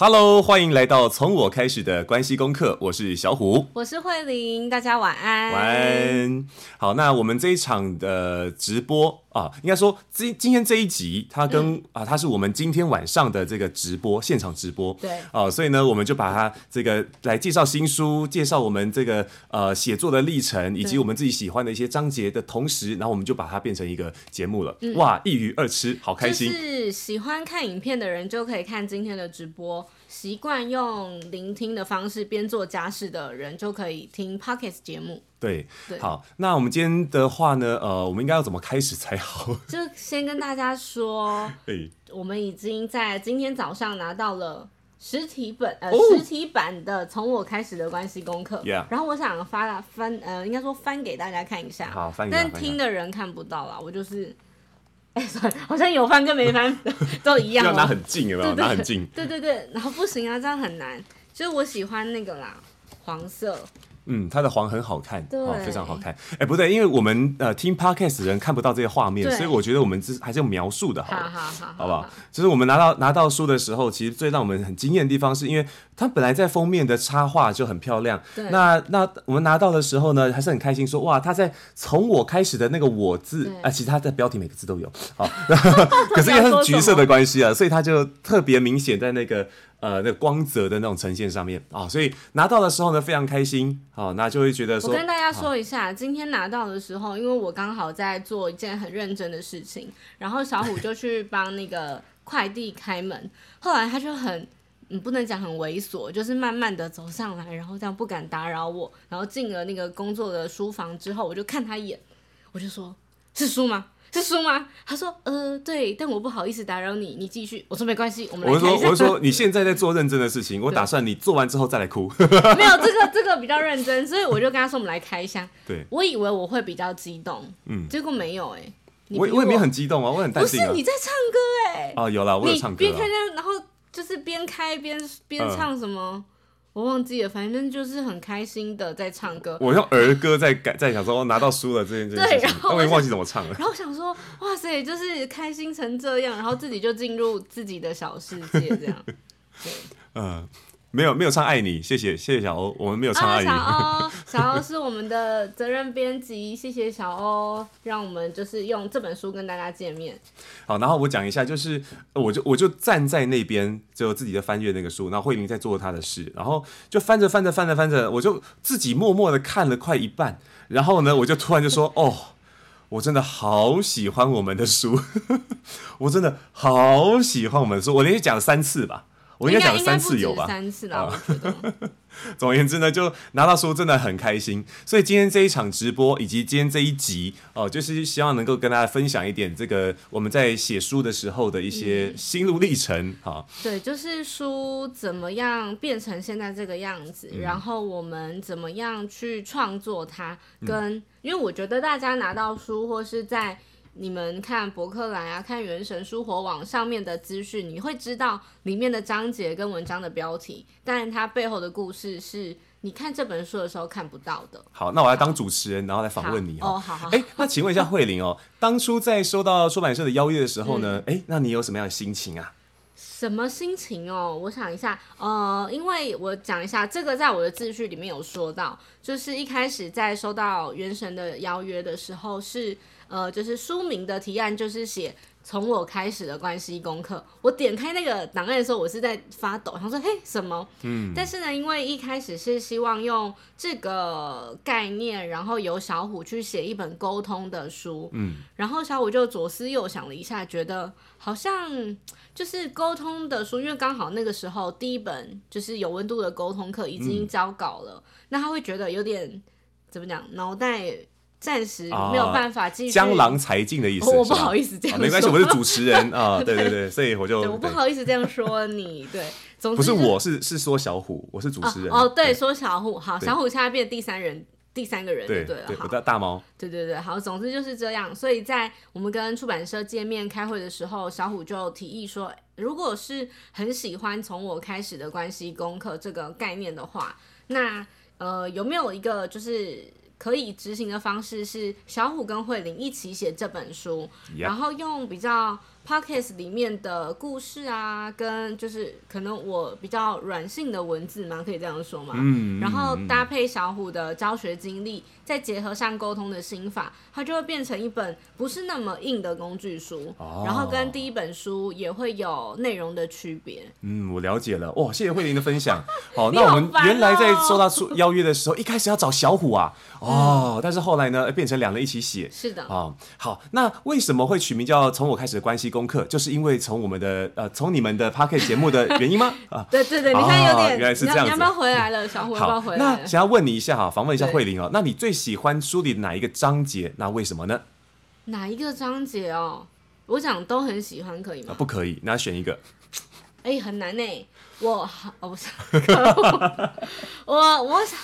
Hello，欢迎来到从我开始的关系功课。我是小虎，我是慧玲，大家晚安。晚安。好，那我们这一场的直播啊，应该说今今天这一集，它跟、嗯、啊，它是我们今天晚上的这个直播现场直播。对。啊，所以呢，我们就把它这个来介绍新书，介绍我们这个呃写作的历程，以及我们自己喜欢的一些章节的同时，然后我们就把它变成一个节目了。嗯、哇，一鱼二吃，好开心。就是喜欢看影片的人就可以看今天的直播。习惯用聆听的方式边做家事的人就可以听 Podcast 节目。对，对，好，那我们今天的话呢，呃，我们应该要怎么开始才好？就先跟大家说，我们已经在今天早上拿到了实体本，呃，哦、实体版的《从我开始的关系功课》。Yeah. 然后我想发翻，呃，应该说翻给大家看一下。好，翻。但听的人看不到啦，我就是。好像有翻跟没翻 都一样，要拿很近有没有？拿很近。对对对，然后不行啊，这样很难。所以我喜欢那个啦，黄色。嗯，它的黄很好看，哦，非常好看。哎，不对，因为我们呃听 podcast 的人看不到这些画面，所以我觉得我们这还是用描述的好，好，不好？就是我们拿到拿到书的时候，其实最让我们很惊艳的地方，是因为它本来在封面的插画就很漂亮。对。那那我们拿到的时候呢，还是很开心，说哇，它在从我开始的那个我字啊，其实它的标题每个字都有，好，可是因为它是橘色的关系啊，所以它就特别明显在那个。呃，那个光泽的那种呈现上面啊、哦，所以拿到的时候呢，非常开心，好、哦，那就会觉得说，我跟大家说一下，哦、今天拿到的时候，因为我刚好在做一件很认真的事情，然后小虎就去帮那个快递开门，后来他就很，嗯，不能讲很猥琐，就是慢慢的走上来，然后这样不敢打扰我，然后进了那个工作的书房之后，我就看他一眼，我就说，是书吗？是书吗？他说，呃，对，但我不好意思打扰你，你继续。我说没关系，我们。我说，我说你现在在做认真的事情，我打算你做完之后再来哭。没有这个，这个比较认真，所以我就跟他说，我们来开箱。对，我以为我会比较激动，嗯，结果没有、欸，哎，我我也没很激动啊，我很担心、啊。不是你在唱歌、欸，哎，哦，有了，我有唱歌、啊。边开箱然后就是边开边边唱什么。呃我忘记了，反正就是很开心的在唱歌。我用儿歌在改，在想说拿到书了这件事情，对，然后我也忘记怎么唱了。然后想说，哇塞，就是开心成这样，然后自己就进入自己的小世界，这样。对，嗯。没有没有唱爱你，谢谢谢谢小欧，我们没有唱爱你。啊、小欧 小欧是我们的责任编辑，谢谢小欧，让我们就是用这本书跟大家见面。好，然后我讲一下，就是我就我就站在那边，就自己在翻阅那个书，然后慧玲在做她的事，然后就翻着翻着翻着翻着，我就自己默默的看了快一半，然后呢，我就突然就说，哦，我真的好喜欢我们的书，我真的好喜欢我们的书，我连续讲了三次吧。我应该讲了三次有吧？三次了，我觉得。总而言之呢，就拿到书真的很开心。所以今天这一场直播以及今天这一集哦、呃，就是希望能够跟大家分享一点这个我们在写书的时候的一些心路历程哈。嗯、对，就是书怎么样变成现在这个样子，嗯、然后我们怎么样去创作它，跟、嗯、因为我觉得大家拿到书或是在。你们看博客来啊，看原神书火网上面的资讯，你会知道里面的章节跟文章的标题，但它背后的故事是你看这本书的时候看不到的。好，那我来当主持人，然后来访问你哦。好好。哎，那请问一下慧玲哦，当初在收到出版社的邀约的时候呢，哎、嗯，那你有什么样的心情啊？什么心情哦？我想一下，呃，因为我讲一下这个，在我的自序里面有说到，就是一开始在收到原神的邀约的时候是。呃，就是书名的提案就是写从我开始的关系功课。我点开那个档案的时候，我是在发抖，他说嘿什么？嗯。但是呢，因为一开始是希望用这个概念，然后由小虎去写一本沟通的书。嗯。然后小虎就左思右想了一下，觉得好像就是沟通的书，因为刚好那个时候第一本就是有温度的沟通课已经交稿了，嗯、那他会觉得有点怎么讲，脑袋。暂时没有办法继续。江郎才尽的意思。我不好意思这样说。没关系，我是主持人啊。对对对，所以我就。我不好意思这样说你，对。总之不是我是是说小虎，我是主持人。哦，对，说小虎，好，小虎现在变第三人，第三个人，对对了。对，我大猫。对对对，好，总之就是这样。所以在我们跟出版社见面开会的时候，小虎就提议说，如果是很喜欢从我开始的关系功课这个概念的话，那呃有没有一个就是。可以执行的方式是小虎跟慧玲一起写这本书.然后用比较 Podcast 里面的故事啊，跟就是可能我比较软性的文字嘛，可以这样说嘛。嗯。然后搭配小虎的教学经历，再结合上沟通的心法，它就会变成一本不是那么硬的工具书。哦。然后跟第一本书也会有内容的区别。嗯，我了解了。哇，谢谢慧玲的分享。好，那我们原来在收到出邀约的时候，一开始要找小虎啊。哦。嗯、但是后来呢，变成两人一起写。是的。哦，好，那为什么会取名叫从我开始的关系功课？就是因为从我们的呃，从你们的 Podcast 节目的原因吗？啊，对对对，你看有点，原来是这样子。你要不要回来了？小虎要不要回来？那想要问你一下哈，访问一下慧玲哦。那你最喜欢书里哪一个章节？那为什么呢？哪一个章节哦？我讲都很喜欢，可以吗？不可以，那选一个。哎，很难呢。我哦不是，我我想。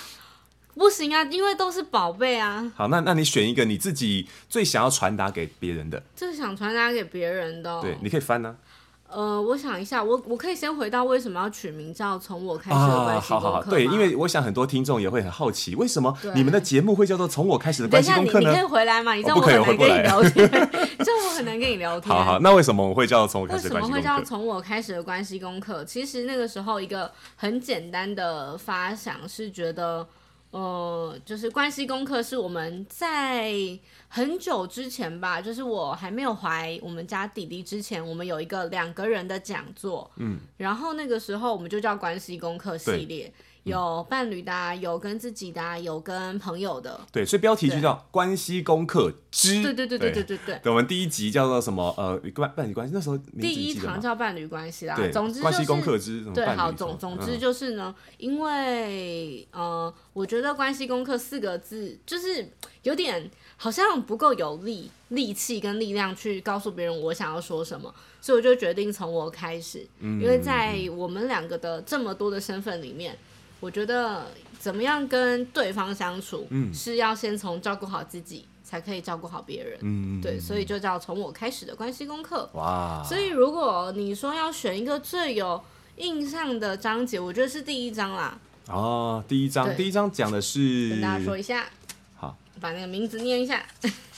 不行啊，因为都是宝贝啊。好，那那你选一个你自己最想要传达给别人的。最想传达给别人的、哦。对，你可以翻呢、啊。呃，我想一下，我我可以先回到为什么要取名叫从我开始的关系功课、啊、好好好，对，因为我想很多听众也会很好奇，为什么你们的节目会叫做从我开始的关系功课呢？你，你可以回来吗？你知道我很难跟你聊天，你知道我很难跟你聊天。好好，那为什么我会叫从我开始的关系功课？为什么会叫从我开始的关系功课？其实那个时候一个很简单的发想是觉得。呃，就是关系功课是我们在很久之前吧，就是我还没有怀我们家弟弟之前，我们有一个两个人的讲座，嗯，然后那个时候我们就叫关系功课系列。有伴侣的、啊，有跟自己的、啊，有跟朋友的。对，所以标题就叫关系功课之。对对对对对对对。对，我们第一集叫做什么？呃，伴伴侣关系。那时候第一堂叫伴侣关系啦。对，总之就是关系功课之。对，好，总总之就是呢，嗯、因为呃，我觉得关系功课四个字就是有点好像不够有力力气跟力量去告诉别人我想要说什么，所以我就决定从我开始，嗯、因为在我们两个的这么多的身份里面。我觉得怎么样跟对方相处，嗯，是要先从照顾好自己，才可以照顾好别人，嗯，对，所以就叫从我开始的关系功课。哇，所以如果你说要选一个最有印象的章节，我觉得是第一章啦。哦，第一章，第一章讲的是跟大家说一下，好，把那个名字念一下。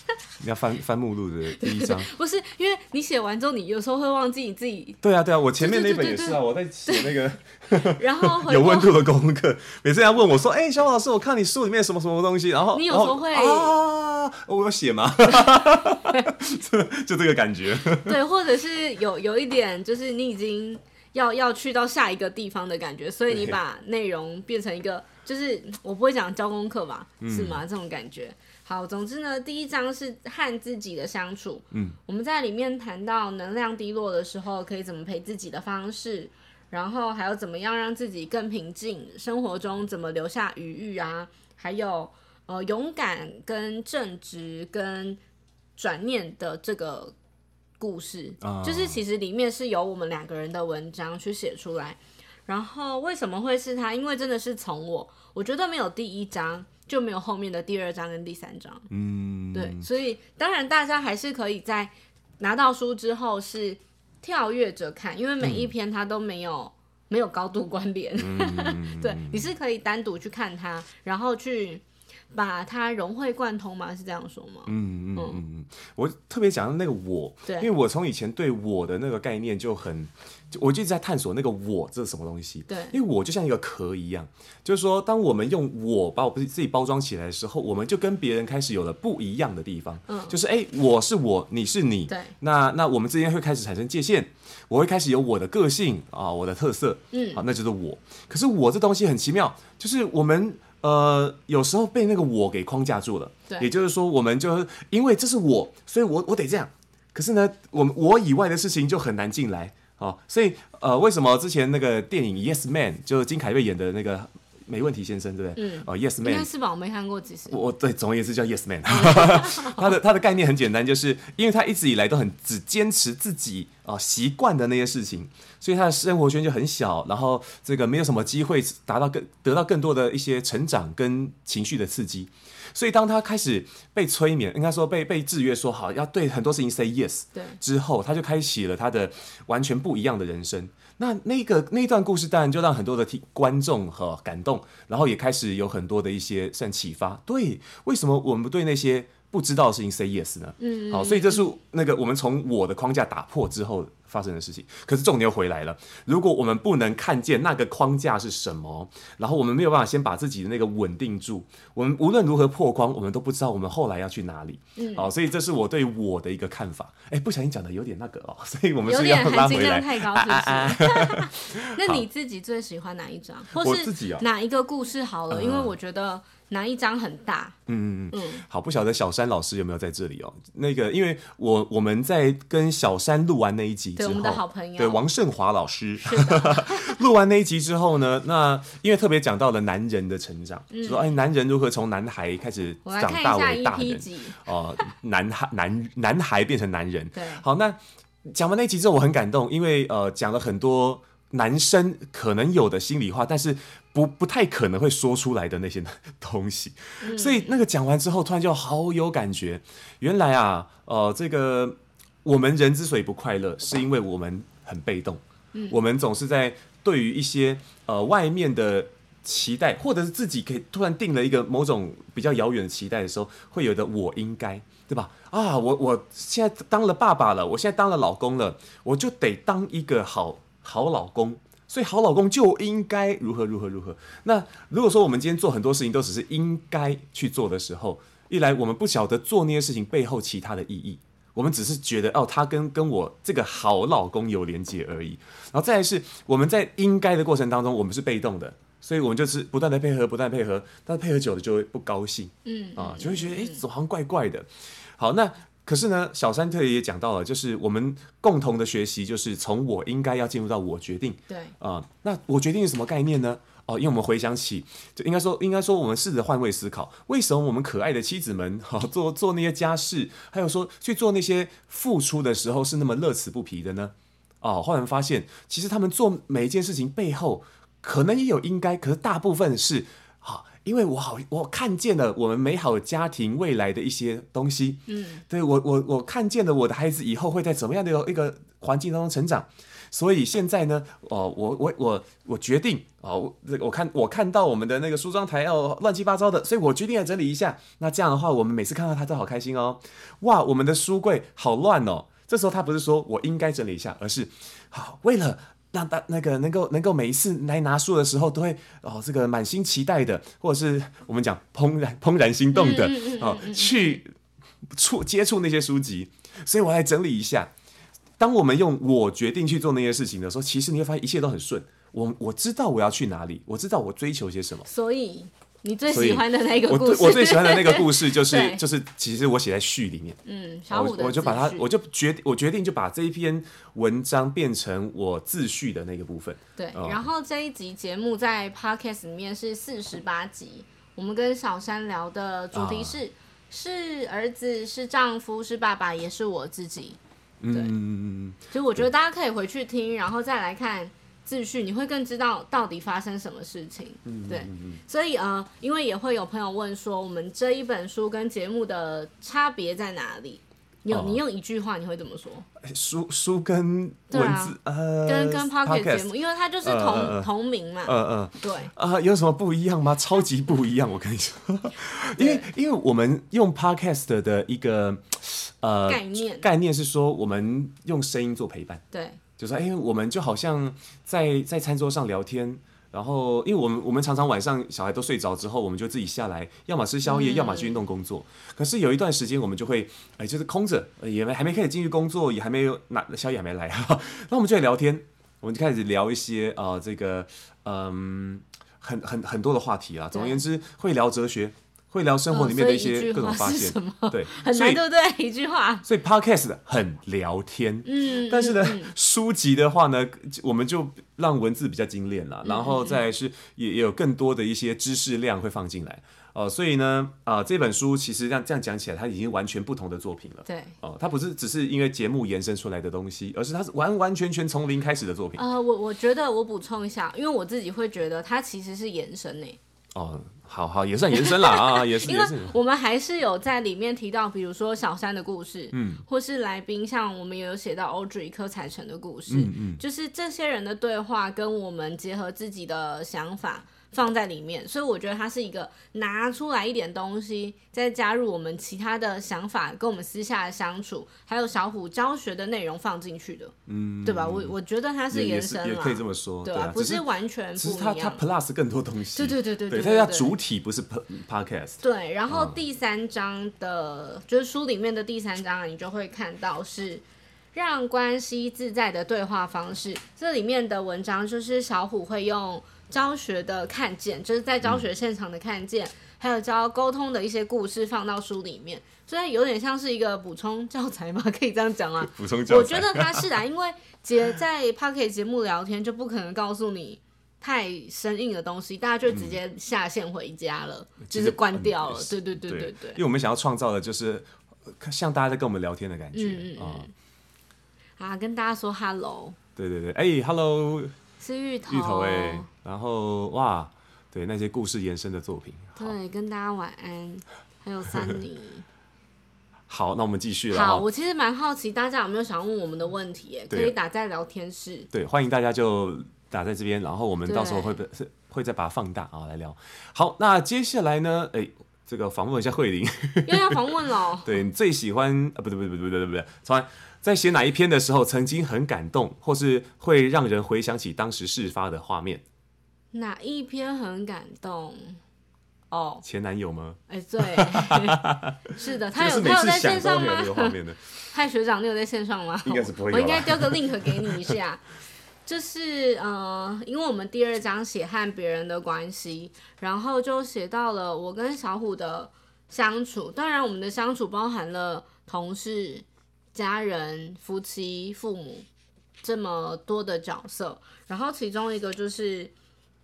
你要翻翻目录的第一章，不是因为你写完之后，你有时候会忘记你自己。对啊，对啊，我前面那本也是啊，我在写那个，然后有温度的功课。每次人家问我说：“哎、欸，小老师，我看你书里面什么什么东西？”然后你有时候会啊，我有写吗？就这个感觉。对，或者是有有一点，就是你已经要要去到下一个地方的感觉，所以你把内容变成一个，就是我不会讲教功课吧，是吗？嗯、这种感觉。好，总之呢，第一章是和自己的相处。嗯，我们在里面谈到能量低落的时候，可以怎么陪自己的方式，然后还有怎么样让自己更平静，生活中怎么留下余裕啊，还有呃勇敢跟正直跟转念的这个故事，哦、就是其实里面是由我们两个人的文章去写出来。然后为什么会是他？因为真的是从我，我觉得没有第一章。就没有后面的第二章跟第三章，嗯，对，所以当然大家还是可以在拿到书之后是跳跃着看，因为每一篇它都没有、嗯、没有高度关联，嗯、对，你是可以单独去看它，然后去把它融会贯通吗？是这样说吗？嗯嗯嗯嗯，我特别讲到那个我，对，因为我从以前对我的那个概念就很。我就一直在探索那个我这是什么东西？对，因为我就像一个壳一样，就是说，当我们用我把我自己包装起来的时候，我们就跟别人开始有了不一样的地方。嗯，就是哎，我是我，你是你。对，那那我们之间会开始产生界限，我会开始有我的个性啊，我的特色。嗯，好，那就是我。可是我这东西很奇妙，就是我们呃有时候被那个我给框架住了。对，也就是说，我们就是因为这是我，所以我我得这样。可是呢，我们我以外的事情就很难进来。哦，所以呃，为什么之前那个电影《Yes Man》就是金凯瑞演的那个没问题先生，对不对？嗯。哦，《Yes Man》应该是吧？我没看过，其实。我对，总而言之叫 Yes Man。他的他的概念很简单，就是因为他一直以来都很只坚持自己啊习惯的那些事情，所以他的生活圈就很小，然后这个没有什么机会达到更得到更多的一些成长跟情绪的刺激。所以，当他开始被催眠，应该说被被制约，说好要对很多事情 say yes，对，之后他就开启了他的完全不一样的人生。那那个那一段故事，当然就让很多的听观众和感动，然后也开始有很多的一些算启发。对，为什么我们不对那些不知道的事情 say yes 呢？嗯，好，所以这是那个我们从我的框架打破之后发生的事情。可是重点又回来了，如果我们不能看见那个框架是什么，然后我们没有办法先把自己的那个稳定住，我们无论如何破框，我们都不知道我们后来要去哪里。嗯，好，所以这是我对我的一个看法。哎，不小心讲的有点那个哦，所以我们是要拉回来。太高是不是？啊啊啊、那你自己最喜欢哪一张？或是哪一个故事？好了，哦、因为我觉得。哪一张很大？嗯嗯嗯，好，不晓得小山老师有没有在这里哦？那个，因为我我们在跟小山录完那一集之后，对，我们的好朋友，对，王胜华老师，录完那一集之后呢，那因为特别讲到了男人的成长，嗯、说哎，男人如何从男孩开始长大为大人哦、呃，男孩 男男孩变成男人，对，好，那讲完那一集之后，我很感动，因为呃，讲了很多男生可能有的心里话，但是。不不太可能会说出来的那些东西，嗯、所以那个讲完之后，突然就好有感觉。原来啊，呃，这个我们人之所以不快乐，是因为我们很被动。嗯、我们总是在对于一些呃外面的期待，或者是自己可以突然定了一个某种比较遥远的期待的时候，会有的我应该，对吧？啊，我我现在当了爸爸了，我现在当了老公了，我就得当一个好好老公。所以好老公就应该如何如何如何。那如果说我们今天做很多事情都只是应该去做的时候，一来我们不晓得做那些事情背后其他的意义，我们只是觉得哦，他跟跟我这个好老公有连接而已。然后再来是我们在应该的过程当中，我们是被动的，所以我们就是不断的配合，不断配合，但是配合久了就会不高兴，嗯啊，就会觉得哎，怎么好像怪怪的。好，那。可是呢，小山特也讲到了，就是我们共同的学习，就是从我应该要进入到我决定。对啊、呃，那我决定是什么概念呢？哦、呃，因为我们回想起，就应该说，应该说，我们试着换位思考，为什么我们可爱的妻子们，哈、呃，做做那些家事，还有说去做那些付出的时候，是那么乐此不疲的呢？哦、呃，后来发现，其实他们做每一件事情背后，可能也有应该，可是大部分是。因为我好，我看见了我们美好家庭未来的一些东西，嗯，对我，我我看见了我的孩子以后会在怎么样的一个环境当中成长，所以现在呢，哦，我我我我决定，哦，我看我看到我们的那个梳妆台哦乱七八糟的，所以我决定要整理一下。那这样的话，我们每次看到他都好开心哦，哇，我们的书柜好乱哦。这时候他不是说我应该整理一下，而是好为了。让大那个能够能够每一次来拿书的时候都会哦，这个满心期待的，或者是我们讲怦然怦然心动的哦，去触接触那些书籍，所以我来整理一下。当我们用我决定去做那些事情的时候，其实你会发现一切都很顺。我我知道我要去哪里，我知道我追求些什么，所以。你最喜欢的那个故事，我，我最喜欢的那个故事 就是就是，其实我写在序里面。嗯，小五的我，我就把它，我就决我决定就把这一篇文章变成我自序的那个部分。对，哦、然后这一集节目在 Podcast 里面是四十八集，我们跟小山聊的主题是、哦、是儿子，是丈夫，是爸爸，也是我自己。对，嗯，所以我觉得大家可以回去听，然后再来看。秩序，你会更知道到底发生什么事情。嗯，对，所以呃，因为也会有朋友问说，我们这一本书跟节目的差别在哪里？有，你用一句话，你会怎么说？书书跟文字，呃，跟跟 pocket 节目，因为它就是同同名嘛。嗯嗯，对。啊，有什么不一样吗？超级不一样，我跟你说，因为因为我们用 Podcast 的一个呃概念概念是说，我们用声音做陪伴。对。就说哎，我们就好像在在餐桌上聊天，然后因为我们我们常常晚上小孩都睡着之后，我们就自己下来，要么吃宵夜，要么去运动工作。嗯、可是有一段时间，我们就会哎，就是空着，也没还没开始进去工作，也还没有那宵夜还没来哈，那我们就来聊天，我们就开始聊一些啊、呃，这个嗯，很很很多的话题啊。总而言之，会聊哲学。会聊生活里面的一些各种发现，对，很难，对不对？一句话，所以 podcast 很聊天，嗯，但是呢，书籍的话呢，我们就让文字比较精炼了，然后再是也也有更多的一些知识量会放进来，哦，所以呢，啊，这本书其实这样这样讲起来，它已经完全不同的作品了，对，哦，它不是只是因为节目延伸出来的东西，而是它是完完全全从零开始的作品。呃，我我觉得我补充一下，因为我自己会觉得它其实是延伸呢。哦。好好也算延伸了啊，也是。因为我们还是有在里面提到，比如说小三的故事，嗯，或是来宾，像我们也有写到 Audrey 柯彩成的故事，嗯嗯，就是这些人的对话跟我们结合自己的想法，放在里面，所以我觉得它是一个拿出来一点东西，再加入我们其他的想法，跟我们私下的相处，还有小虎教学的内容放进去的，嗯，对吧？我我觉得它是延伸了，也可以这么说，对吧？啊，不是完全不它它 plus 更多东西，对对对对对，对，它主体不是 podcast，对。然后第三章的，嗯、就是书里面的第三章，你就会看到是。让关系自在的对话方式，这里面的文章就是小虎会用教学的看见，就是在教学现场的看见，嗯、还有教沟通的一些故事放到书里面，所以有点像是一个补充教材嘛？可以这样讲啊？补充教材，我觉得他是的，因为姐在 Podcast 节目聊天就不可能告诉你太生硬的东西，大家就直接下线回家了，嗯、就是关掉了。对对对对对，对，因为我们想要创造的就是像大家在跟我们聊天的感觉，嗯嗯，嗯。啊，跟大家说 hello。对对对，哎、欸、，hello，是芋头。芋头哎、欸，然后哇，对那些故事延伸的作品。对，跟大家晚安，还有三妮。好，那我们继续了。好，我其实蛮好奇，大家有没有想问我们的问题？可以打在聊天室。对，欢迎大家就打在这边，然后我们到时候会是会再把它放大啊来聊。好，那接下来呢？哎、欸，这个访问一下慧玲。又要访问了。对，你最喜欢啊？不对不对不对不对不对，重来。在写哪一篇的时候，曾经很感动，或是会让人回想起当时事发的画面？哪一篇很感动？哦、oh.，前男友吗？哎、欸，对，是的，他有他有在线上吗？嗨，学长，你有在线上吗？应该是不会。我应该丢个 link 给你一下。就是呃，因为我们第二章写和别人的关系，然后就写到了我跟小虎的相处。当然，我们的相处包含了同事。家人、夫妻、父母这么多的角色，然后其中一个就是，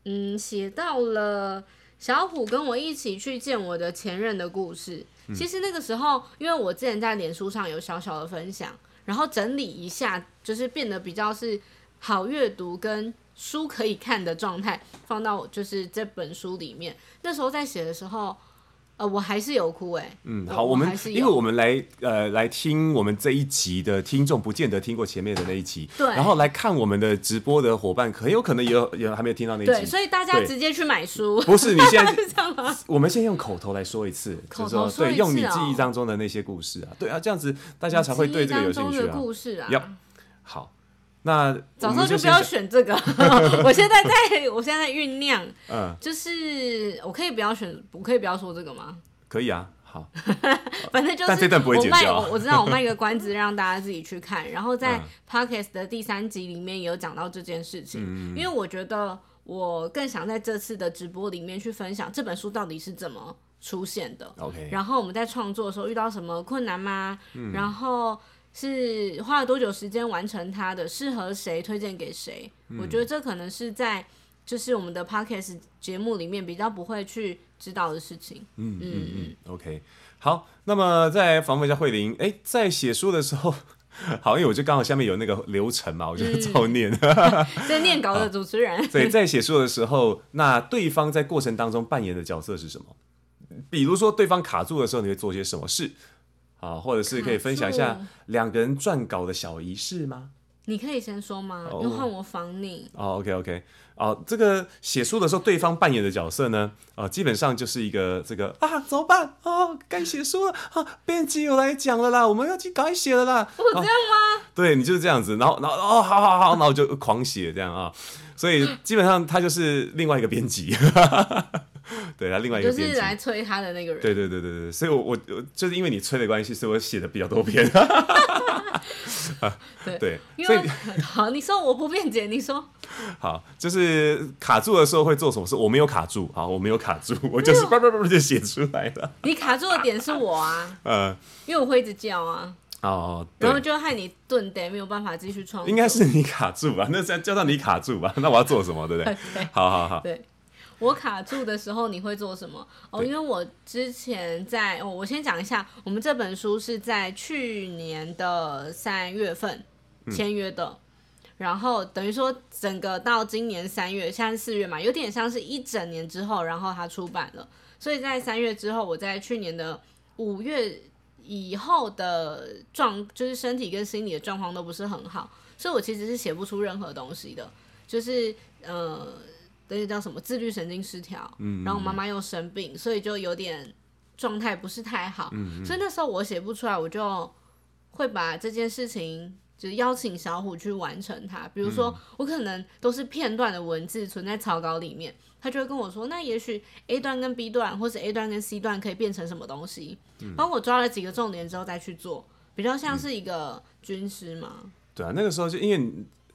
嗯，写到了小虎跟我一起去见我的前任的故事。嗯。其实那个时候，因为我之前在脸书上有小小的分享，然后整理一下，就是变得比较是好阅读跟书可以看的状态，放到就是这本书里面。那时候在写的时候。呃，我还是有哭哎。嗯，好，我们因为我们来呃来听我们这一集的听众，不见得听过前面的那一集，对。然后来看我们的直播的伙伴，很有可能也有也还没有听到那一集，对。所以大家直接去买书。不是，你现在 是这样吗？我们先用口头来说一次，口头说对，用你记忆当中的那些故事啊，对啊，这样子大家才会对这个有兴趣啊。故事啊，要好。那早上就不要选这个。我现在在，我现在在酝酿。嗯，就是我可以不要选，我可以不要说这个吗？可以啊，好。反正就是我卖，我我知道我卖一个关子，让大家自己去看。然后在 Podcast 的第三集里面有讲到这件事情，嗯，因为我觉得我更想在这次的直播里面去分享这本书到底是怎么出现的。OK。然后我们在创作的时候遇到什么困难吗？嗯，然后。是花了多久时间完成它的？适合谁？推荐给谁？嗯。我觉得这可能是在就是我们的 podcast 节目里面比较不会去知道的事情。嗯嗯嗯。OK，好，那么再访问一下慧玲。哎，在写书的时候，好，因为我就刚好下面有那个流程嘛，我就照念。在、嗯、念稿的主持人。对，在写书的时候，那对方在过程当中扮演的角色是什么？比如说，对方卡住的时候，你会做些什么事？啊，或者是可以分享一下两个人撰稿的小仪式吗？你可以先说吗？又、oh. 换我仿你。哦、oh,，OK OK，哦、uh,，这个写书的时候，对方扮演的角色呢，呃、uh,，基本上就是一个这个啊，怎么办？哦，该写书了啊，编辑又来讲了啦，我们要去改写了啦。我这样吗？Uh, 对你就是这样子，然后然后哦，好好好，然后就狂写这样啊，所以基本上他就是另外一个编辑。对他另外一个就是来催他的那个人。对对对对对，所以我我就是因为你催的关系，所以我写的比较多篇。对 对，所以 好，你说我不辩解，你说好，就是卡住的时候会做什么事？我没有卡住，好，我没有卡住，我就是叭叭叭就写出来了。你卡住的点是我啊，嗯，因为我会一直叫啊，哦，然后就害你顿呆没有办法继续创作。应该是你卡住吧？那这样叫到你卡住吧？那我要做什么？对不对？好好好，对。我卡住的时候你会做什么？哦，因为我之前在，哦，我先讲一下，我们这本书是在去年的三月份签约的，嗯，然后等于说整个到今年三月，现在四月嘛，有点像是一整年之后，然后它出版了，所以在三月之后，我在去年的五月以后的状，就是身体跟心理的状况都不是很好，所以我其实是写不出任何东西的，就是呃。那个叫什么自律神经失调，嗯，然后我妈妈又生病，所以就有点状态不是太好，所以那时候我写不出来，我就会把这件事情就是邀请小虎去完成它。比如说，我可能都是片段的文字存在草稿里面，他就会跟我说，那也许 A 段跟 B 段，或是 A 段跟 C 段可以变成什么东西，帮我抓了几个重点之后再去做，比较像是一个军师嘛。对啊，那个时候就因为。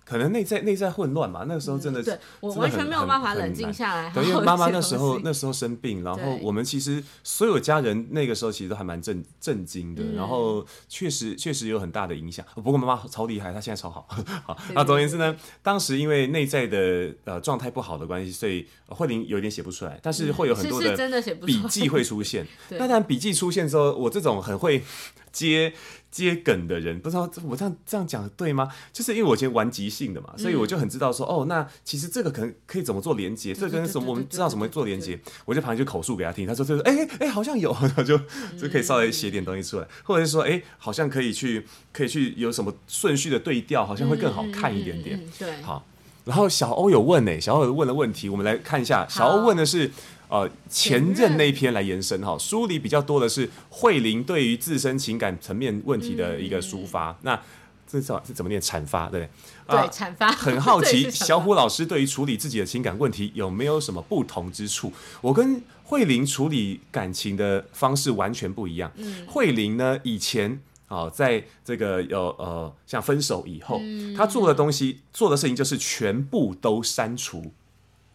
可能内在内在混乱嘛，那个时候真的我完全没有办法冷静下来。对，因为妈妈那时候那时候生病，然后我们其实所有家人那个时候其实都还蛮震震惊的，然后确实确实有很大的影响。不过妈妈超厉害，她现在超好。好，那总而言之呢，当时因为内在的呃状态不好的关系，所以慧玲有点写不出来，但是会有很多的笔记会出现。那当笔记出现之后，我这种很会接。接梗的人不知道我这样这样讲对吗？就是因为我以前玩即兴的嘛，所以我就很知道说哦，那其实这个可能可以怎么做连接，这跟什么我们知道怎么做连接，我就旁边就口述给他听，他说就是哎哎好像有，然后就就可以稍微写点东西出来，或者是说哎好像可以去可以去有什么顺序的对调，好像会更好看一点点。对，好，然后小欧有问呢，小欧有问了问题，我们来看一下，小欧问的是。呃，前任那一篇来延伸哈，书里比较多的是慧玲对于自身情感层面问题的一个抒发。嗯、那这是怎么念？阐发对不对，阐发。很好奇，小虎老师对于处理自己的情感问题有没有什么不同之处？我跟慧玲处理感情的方式完全不一样。嗯，慧玲呢，以前啊、呃，在这个有呃，像分手以后，嗯、他做的东西、做的事情就是全部都删除，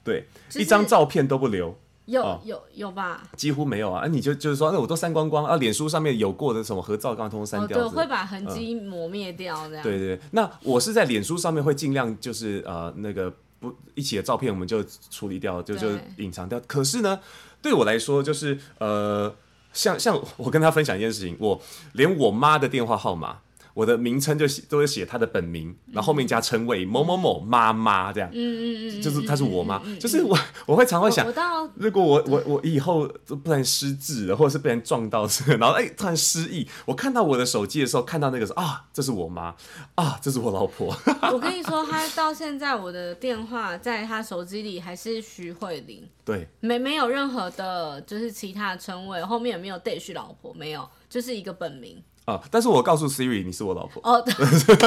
对，就是、一张照片都不留。有有有吧？几乎没有啊！啊，你就就是说，那我都删光光啊！脸书上面有过的什么合照，刚刚通通删掉。对，会把痕迹磨灭掉这样。对对，那我是在脸书上面会尽量就是呃那个不一起的照片我们就处理掉，就就隐藏掉。可是呢，对我来说就是呃，像像我跟他分享一件事情，我连我妈的电话号码。我的名称就写都是写他的本名，然后后面加称谓某某某妈妈这样，嗯嗯嗯，就是她是我妈，就是我 我会常会想，如果我我我以后不然失智了，或者是被人撞到这个，然后哎突然失忆，我看到我的手机的时候，看到那个时候啊，这是我妈啊，这是我老婆。我跟你说，他到现在我的电话在他手机里还是徐慧玲，对，没没有任何的，就是其他的称谓，后面也没有 dash 老婆，没有，就是一个本名。啊！但是我告诉 Siri 你是我老婆哦，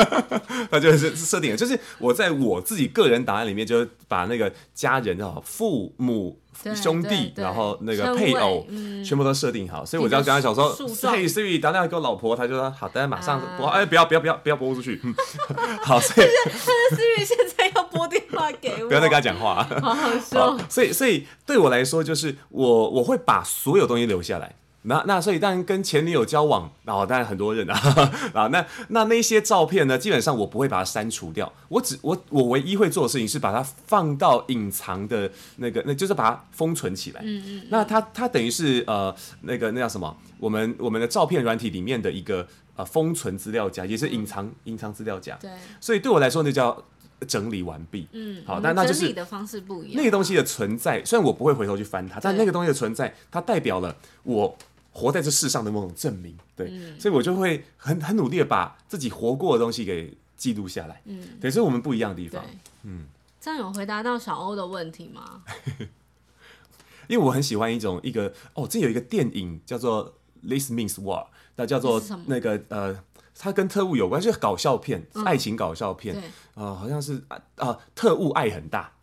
他就是设定了，就是我在我自己个人档案里面，就把那个家人啊、父母、兄弟，然后那个配偶，全部都设定好。所以我只要跟他讲说，嘿，Siri 打电话给我老婆，他就说好的，马上播。哎，不要不要不要不要播出去。好，所以但是 Siri 现在要拨电话给我，不要再跟他讲话。好好说。所以所以对我来说，就是我我会把所有东西留下来。那那所以当然跟前女友交往，然后当然很多人啊，啊那那那些照片呢，基本上我不会把它删除掉，我只我我唯一会做的事情是把它放到隐藏的那个，那就是把它封存起来。嗯嗯。那它它等于是呃那个那叫什么？我们我们的照片软体里面的一个呃封存资料夹，也是隐藏隐藏资料夹。对。所以对我来说，那叫整理完毕。嗯。好，那那就是整理的方式不一样。那个东西的存在，虽然我不会回头去翻它，但那个东西的存在，它代表了我。活在这世上的某种证明，对，嗯、所以我就会很很努力的把自己活过的东西给记录下来，嗯，对，这是我们不一样的地方，嗯，这样有回答到小欧的问题吗？因为我很喜欢一种一个哦，这有一个电影叫做《This Means War》，那叫做那个呃，它跟特务有关，就是搞笑片，嗯、爱情搞笑片，啊、呃，好像是啊特务爱很大。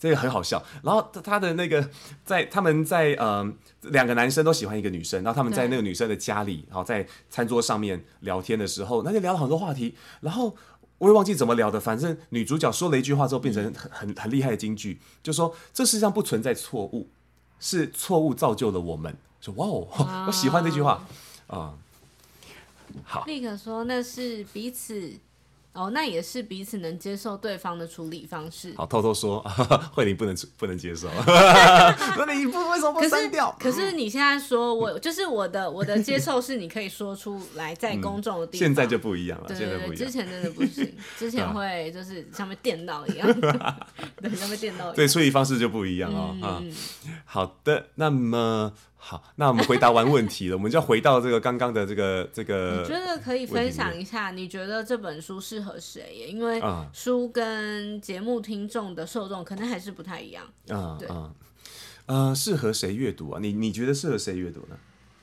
这个很好笑，然后他的那个在他们在嗯两个男生都喜欢一个女生，然后他们在那个女生的家里，然后在餐桌上面聊天的时候，那就聊了很多话题，然后我也忘记怎么聊的，反正女主角说了一句话之后，变成很很很厉害的金句，就说这世上不存在错误，是错误造就了我们。说哇哦，我喜欢这句话啊、嗯，好，立刻说那是彼此。哦，那也是彼此能接受对方的处理方式。好，偷偷说，慧玲不能不能接受。那你不为什么不删掉？可是，可是你现在说我就是我的我的接受是你可以说出来 在公众的地方。现在就不一样了，对对对。之前真的不行，之前会就是像被电到一样，对，像被电到一样。对，处理方式就不一样哦。嗯，好的，那么好，那我们回答完问题了，我们就要回到这个刚刚的这个 这个。你觉得可以分享一下？你觉得这本书适合谁？因为书跟节目听众的受众可能还是不太一样。嗯，对，嗯，呃，适合谁阅读啊？你你觉得适合谁阅读呢？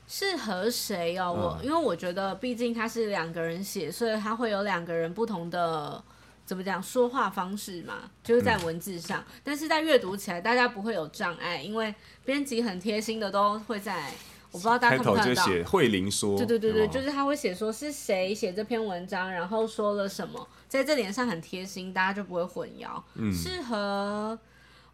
适合谁哦？我因为我觉得，毕竟他是两个人写，所以他会有两个人不同的。怎么讲说话方式嘛，就是在文字上，嗯、但是在阅读起来，大家不会有障碍，因为编辑很贴心的都会在，我不知道大家看不看到，慧玲说，对对对对，就是他会写说是谁写这篇文章，然后说了什么，在这点上很贴心，大家就不会混淆。嗯，适合，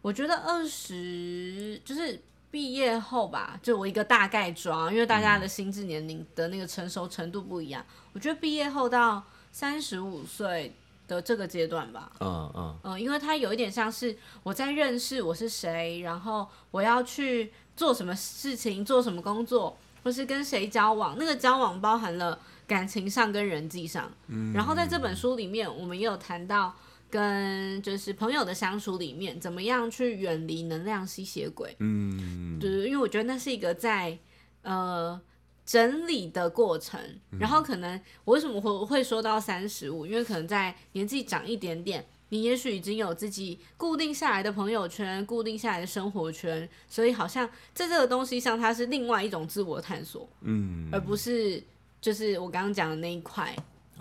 我觉得二十就是毕业后吧，就我一个大概装，因为大家的心智年龄的那个成熟程度不一样，我觉得毕业后到三十五岁。的这个阶段吧，嗯嗯。嗯，因为它有一点像是我在认识我是谁，然后我要去做什么事情，做什么工作，或是跟谁交往，那个交往包含了感情上跟人际上，嗯，然后在这本书里面，我们也有谈到跟就是朋友的相处里面，怎么样去远离能量吸血鬼，嗯，就是因为我觉得那是一个在呃。整理的过程，然后可能我为什么会会说到三十五？因为可能在年纪长一点点，你也许已经有自己固定下来的朋友圈，固定下来的生活圈，所以好像在这个东西上，它是另外一种自我探索，嗯，而不是就是我刚刚讲的那一块，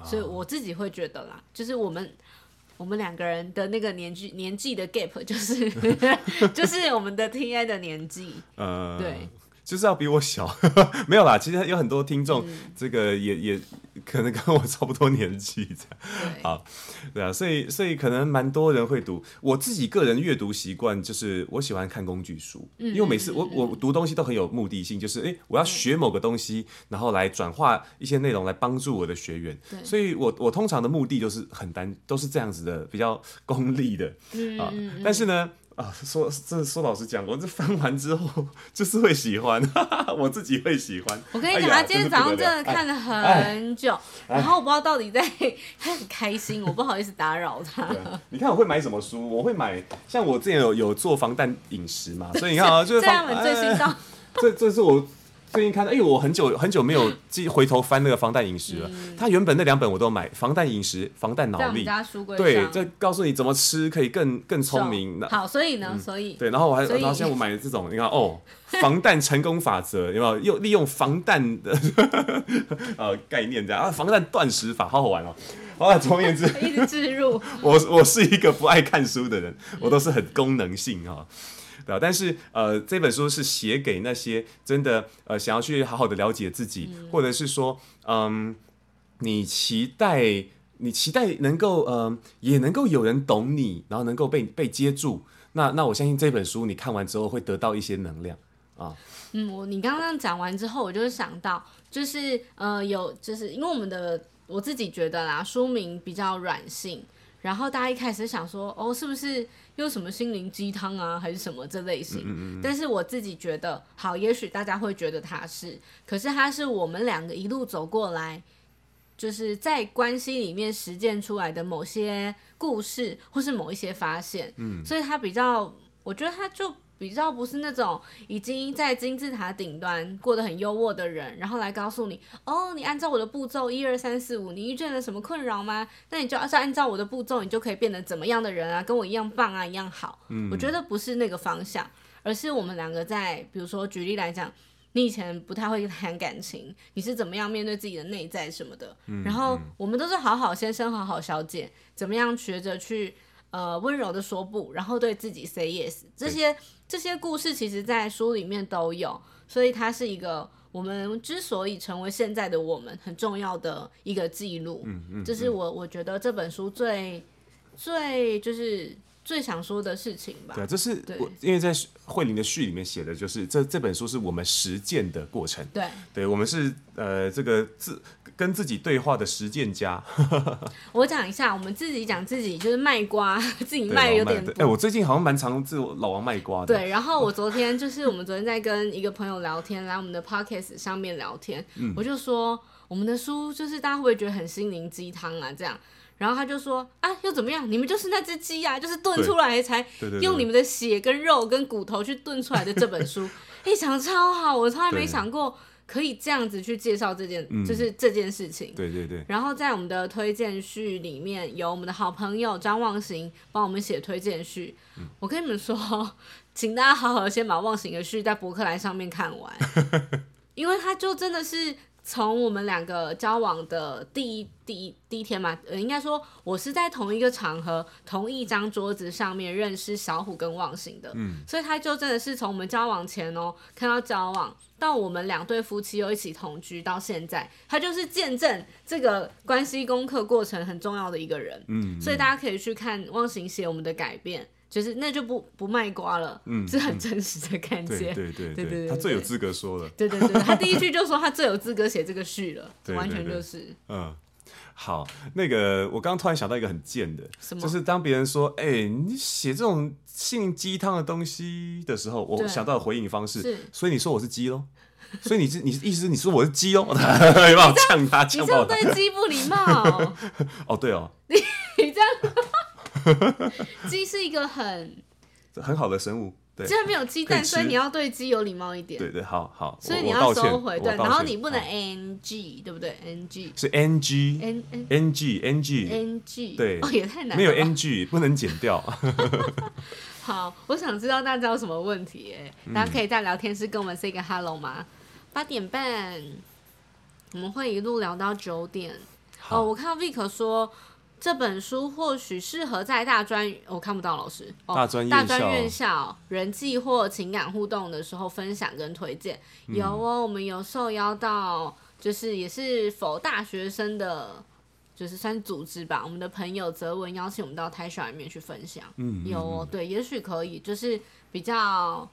所以我自己会觉得啦，就是我们我们两个人的那个年纪年纪的 gap，就是 就是我们的 T I 的年纪，呃，对。就是要比我小，没有啦。其实有很多听众，这个也也可能跟我差不多年纪这样。好，对啊，所以所以可能蛮多人会读。我自己个人阅读习惯就是我喜欢看工具书，因为每次我我读东西都很有目的性，就是诶，我要学某个东西，然后来转化一些内容来帮助我的学员。所以我我通常的目的就是很单，都是这样子的，比较功利的啊。但是呢。啊，说这说老实讲，我这翻完之后就是会喜欢，哈哈，我自己会喜欢。我跟你讲，他今天早上真的看了很久，然后我不知道到底在，他很开心，我不好意思打扰他。你看我会买什么书？我会买，像我之前有有做防弹饮食嘛，所以你看啊，就是这样最新到，这这是我。最近看到，哎，我很久很久没有记回头翻那个防弹饮食了。他原本那两本我都买，防弹饮食、防弹脑力。对，这告诉你怎么吃可以更更聪明。好，所以呢，所以对，然后我还，然后现在 我买的这种，你看哦，防弹成功法则 有没有？又利用防弹的呃 概念这样啊，防弹断食法，好好玩哦。好了，总而言之，一直置入。我我是一个不爱看书的人，我都是很功能性哈。对，但是呃，这本书是写给那些真的呃想要去好好的了解自己，嗯、或者是说，嗯，你期待你期待能够嗯也能够有人懂你，然后能够被被接住。那那我相信这本书你看完之后会得到一些能量啊。嗯，我你刚刚讲完之后，我就想到，就是呃有就是因为我们的我自己觉得啦，书名比较软性。然后大家一开始想说，哦，是不是又什么心灵鸡汤啊，还是什么这类型？嗯嗯嗯。但是我自己觉得，好，也许大家会觉得它是，可是它是我们两个一路走过来，就是在关系里面实践出来的某些故事，或是某一些发现。嗯。所以它比较，我觉得它就。比较不是那种已经在金字塔顶端过得很优渥的人，然后来告诉你，哦，你按照我的步骤一二三四五，你遇见了什么困扰吗？那你就要是按照我的步骤，你就可以变得怎么样的人啊？跟我一样棒啊，一样好。嗯，我觉得不是那个方向，而是我们两个在，比如说举例来讲，你以前不太会谈感情，你是怎么样面对自己的内在什么的？嗯，然后我们都是好好先生，好好小姐，怎么样学着去。呃，温柔的说不，然后对自己 say yes，这些这些故事其实，在书里面都有，所以它是一个我们之所以成为现在的我们很重要的一个记录。嗯嗯，这是我我觉得这本书最最就是。最想说的事情吧。对，这是我因为在慧玲的序里面写的就是这这本书是我们实践的过程。对，对我们是呃这个自跟自己对话的实践家。我讲一下，我们自己讲自己就是卖瓜，自己卖有点多。哎，我最近好像蛮常自我老王卖瓜的。对，然后我昨天就是我们昨天在跟一个朋友聊天，来我们的 podcast 上面聊天，嗯、我就说我们的书就是大家会不会觉得很心灵鸡汤啊？这样。然后他就说啊，又怎么样？你们就是那只鸡呀，就是炖出来才用你们的血跟肉跟骨头去炖出来的这本书。哎、欸，讲超好，我从来没想过可以这样子去介绍这件，就是这件事情。对对对。然后在我们的推荐序里面有我们的好朋友张望行帮我们写推荐序。嗯、我跟你们说，请大家好好先把望行的序在博客来上面看完，因为他就真的是。从我们两个交往的第一第一第一天嘛，呃，应该说我是在同一个场合、同一张桌子上面认识小虎跟忘形的，嗯，所以他就真的是从我们交往前哦，看到交往到我们两对夫妻又一起同居到现在，他就是见证这个关系功课过程很重要的一个人，嗯，所以大家可以去看忘形写我们的改变。就是那就不不卖瓜了，嗯，是很真实的感觉，对对对对对，他最有资格说了，对对对，他第一句就说他最有资格写这个序了，完全就是，嗯，好，那个我刚刚突然想到一个很贱的，就是当别人说，哎，你写这种性鸡汤的东西的时候，我想到的回应方式，所以你说我是鸡喽，所以你是你意思是你说我是鸡哦，没办法呛他，呛爆他，你这样对鸡不礼貌，哦对哦，你你这样。鸡是一个很很好的生物，对，既然没有鸡蛋，所以你要对鸡有礼貌一点。对对，好好，所以你要收回，对，然后你不能 ng，对不对？ng 是 ng，n ng ng ng，对，哦也太难，没有 ng 不能剪掉。好，我想知道大家有什么问题，哎，大家可以在聊天室跟我们 say 个 hello 吗？八点半我们会一路聊到九点。哦，我看到 Vic 说。这本书或许适合在大专，我、哦、看不到老师。哦、大专大专院校人际或情感互动的时候分享跟推荐。嗯、有哦，我们有受邀到，就是也是否大学生的，就是算组织吧。我们的朋友泽文邀请我们到台校里面去分享。嗯，有哦，对，也许可以，就是比较。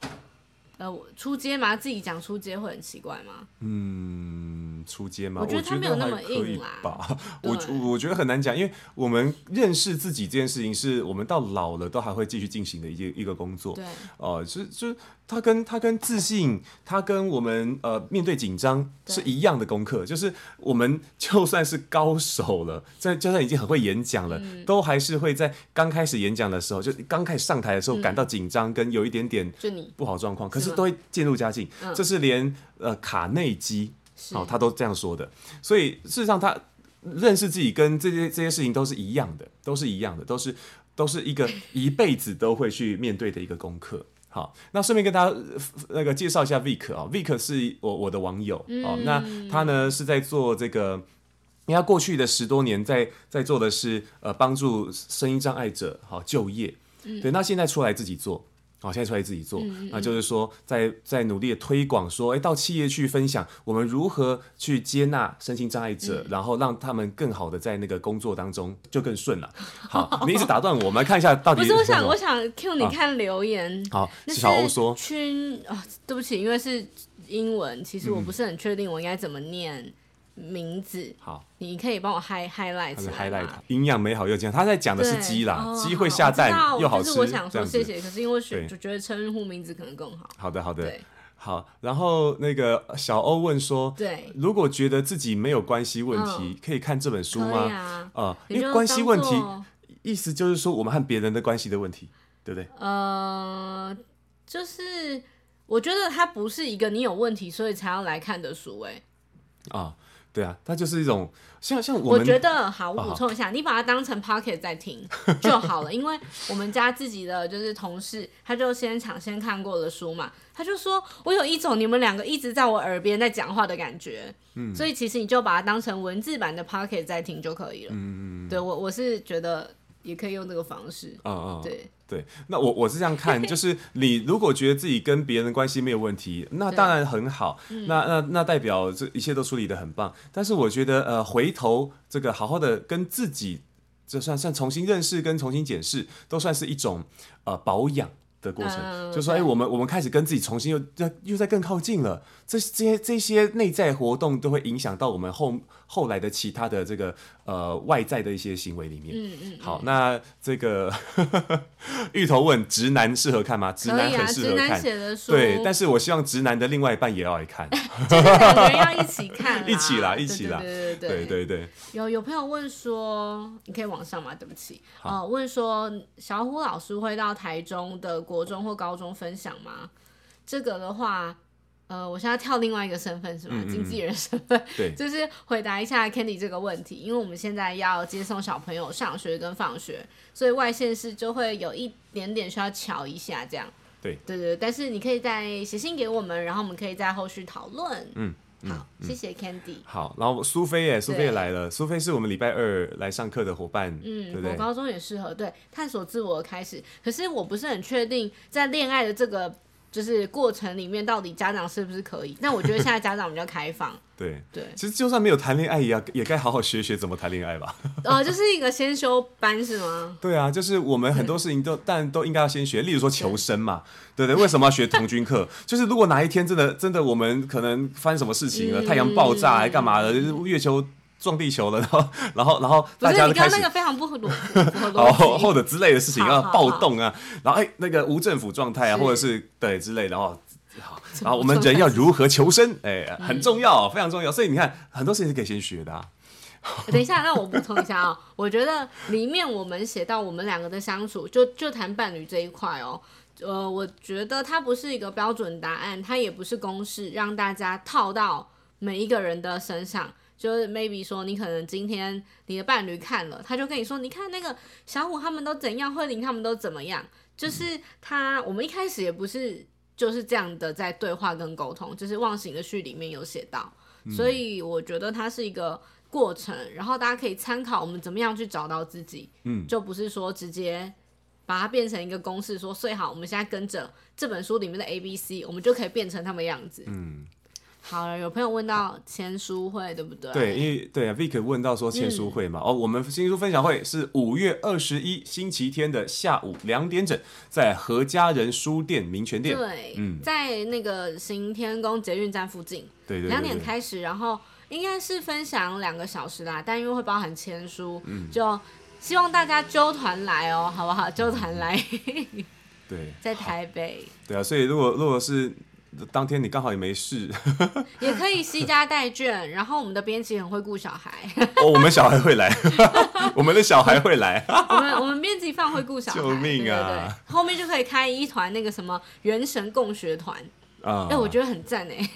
呃，出街吗？自己讲出街会很奇怪吗？嗯，初阶吗？我觉得他没有那么硬啦。吧，我我觉得很难讲，因为我们认识自己这件事情，是我们到老了都还会继续进行的一件一个工作。对，哦、呃，就是。他跟他跟自信，他跟我们呃面对紧张是一样的功课，就是我们就算是高手了，在就算已经很会演讲了，嗯、都还是会在刚开始演讲的时候，就刚开始上台的时候感到紧张，跟有一点点不好状况，可是都会渐入佳境。嗯、这是连呃卡内基哦他都这样说的，所以事实上他认识自己跟这些这些事情都是一样的，都是一样的，都是都是一个 一辈子都会去面对的一个功课。好，那顺便跟大家那个介绍一下 Vic 啊，Vic 是我我的网友，哦，那他呢是在做这个，因为他过去的十多年在在做的是呃帮助声音障碍者好就业，对，那现在出来自己做。好，现在出来自己做，那、嗯、就是说在，在在努力的推广，说，哎，到企业去分享我们如何去接纳身心障碍者，嗯、然后让他们更好的在那个工作当中就更顺了。好，你一直打断我，我们来看一下到底。不是，我想，我想 Q 你看留言。好，小欧说。圈啊、哦，对不起，因为是英文，其实我不是很确定我应该怎么念。嗯名字好，你可以帮我 high highlight highlight 营养美好又健康。他在讲的是鸡啦，鸡会下蛋又好吃。就是我想说谢谢，可是因为选就觉得称呼名字可能更好。好的好的，好。然后那个小欧问说，对，如果觉得自己没有关系问题，可以看这本书吗？啊，因为关系问题，意思就是说我们和别人的关系的问题，对不对？呃，就是我觉得它不是一个你有问题所以才要来看的书，哎，啊。对啊，它就是一种像像我我觉得好，我补充一下，哦、你把它当成 Podcast 在听就好了，因为我们家自己的就是同事，他就先抢先看过的书嘛，他就说我有一种你们两个一直在我耳边在讲话的感觉，嗯，所以其实你就把它当成文字版的 Podcast 在听就可以了，嗯嗯，对我我是觉得也可以用这个方式，嗯嗯，对。对，那我我是这样看，就是你如果觉得自己跟别人的关系没有问题，那当然很好，嗯、那那那代表这一切都处理的很棒。但是我觉得，呃，回头这个好好的跟自己，这算算重新认识跟重新检视，都算是一种呃保养。的过程，嗯、就说哎、欸，我们我们开始跟自己重新又又又在更靠近了。这这些这些内在活动都会影响到我们后后来的其他的这个呃外在的一些行为里面。嗯嗯。好，那这个芋头问直男适合看吗？直男很适合看。对，但是我希望直男的另外一半也要来看。就是两个人要一起看。一起啦，一起啦。对对对对对对。有有朋友问说，你可以往上吗？对不起。好呃，问说小虎老师会到台中的。国中或高中分享吗？这个的话。呃，我现在跳另外一个身份是吗？嗯嗯经纪人身份，对，就是回答一下 Candy 这个问题，因为我们现在要接送小朋友上学跟放学，所以外线是就会有一点点需要瞧一下这样。对，对对，但是你可以再写信给我们，然后我们可以在后续讨论。嗯，好，嗯、谢谢 Candy。好，然后苏菲耶，苏菲也来了，苏菲是我们礼拜二来上课的伙伴。嗯，对，对，我高中也适合对探索自我开始，可是我不是很确定在恋爱的这个。就是过程里面到底家长是不是可以？那我觉得现在家长比较开放。对对，其实就算没有谈恋爱，也要也该好好学学怎么谈恋爱吧。哦，就是一个先修班是吗？对啊，就是我们很多事情都，但都应该要先学。例如说求生嘛，对对，对，为什么要学童军课？就是如果哪一天真的真的我们可能发生什么事情了，嗯、太阳爆炸还干嘛的，就是月球。撞地球了，然后，然后，然后大家就开始，不是你刚刚那个非常不 合逻辑，或者之类的事情要暴动啊，然后哎，那个无政府状态啊，或者是对之类的，然后，然后我们人要如何求生？哎，很重要，非常重要。所以你看，很多事情是可以先学的。等一下，让我补充一下啊，我觉得里面我们写到我们两个的相处，就就谈伴侣这一块哦，呃，我觉得它不是一个标准答案，它也不是公式，让大家套到每一个人的身上。就是 maybe 说，你可能今天你的伴侣看了，他就跟你说，你看那个小虎他们都怎样，慧玲他们都怎么样。就是他，我们一开始也不是就是这样的在对话跟沟通，就是忘形的序里面有写到，所以我觉得它是一个过程，然后大家可以参考我们怎么样去找到自己，嗯，就不是说直接把它变成一个公式，说最好我们现在跟着这本书里面的 A B C，我们就可以变成他们样子，嗯。好了，有朋友问到签书会，对不对？对，因为对啊，Vick 问到说签书会嘛，嗯、哦，我们新书分享会是五月二十一星期天的下午两点整，在何家人书店民权店，对，嗯，在那个行天宫捷运站附近，对对，两点开始，然后应该是分享两个小时啦，但因为会包含签书，嗯，就希望大家揪团来哦，好不好？揪团来，对，在台北，对啊，所以如果如果是。当天你刚好也没事，也可以西家带眷。然后我们的编辑很会顾小孩，哦，我们小孩会来，我们的小孩会来。我们我们编辑放会顾小孩，救命啊！对对对，后面就可以开一团那个什么元神共学团啊，哎，我觉得很赞哎。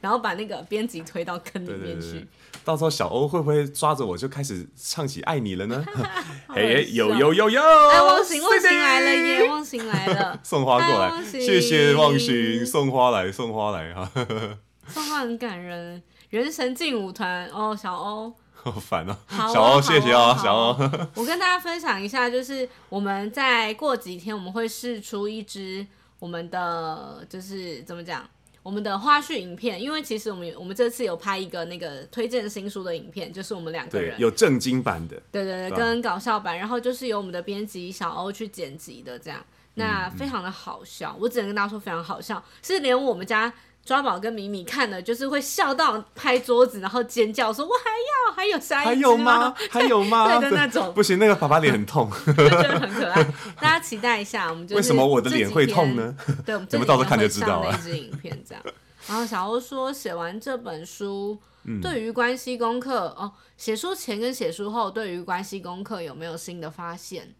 然后把那个编辑推到坑里面去。到时候小欧会不会抓着我就开始唱起爱你了呢？哎，有有有有！哎，忘形忘形来了耶！忘形来了，送花过来，谢谢忘形送花来送花来哈。送花很感人，人神劲舞团哦，小欧好烦哦，小欧谢谢啊，小欧。我跟大家分享一下，就是我们在过几天我们会试出一支我们的，就是怎么讲？我们的花絮影片，因为其实我们我们这次有拍一个那个推荐新书的影片，就是我们两个人。有正经版的，对对对，跟搞笑版，然后就是由我们的编辑小欧去剪辑的，这样，那非常的好笑，我只能跟大家说非常好笑，是连我们家。抓宝跟米米看了，就是会笑到拍桌子，然后尖叫说：“我还要，还有下一还有吗？还有吗？”对的那种。不行，那个爸爸脸很痛，我觉得很可爱。大家期待一下，我们就为什么我的脸会痛呢？对，我们怎么到时候看就知道了。一支影片这样。然后小欧说，写完这本书，对于关系功课哦，写书前跟写书后，对于关系功课有没有新的发现？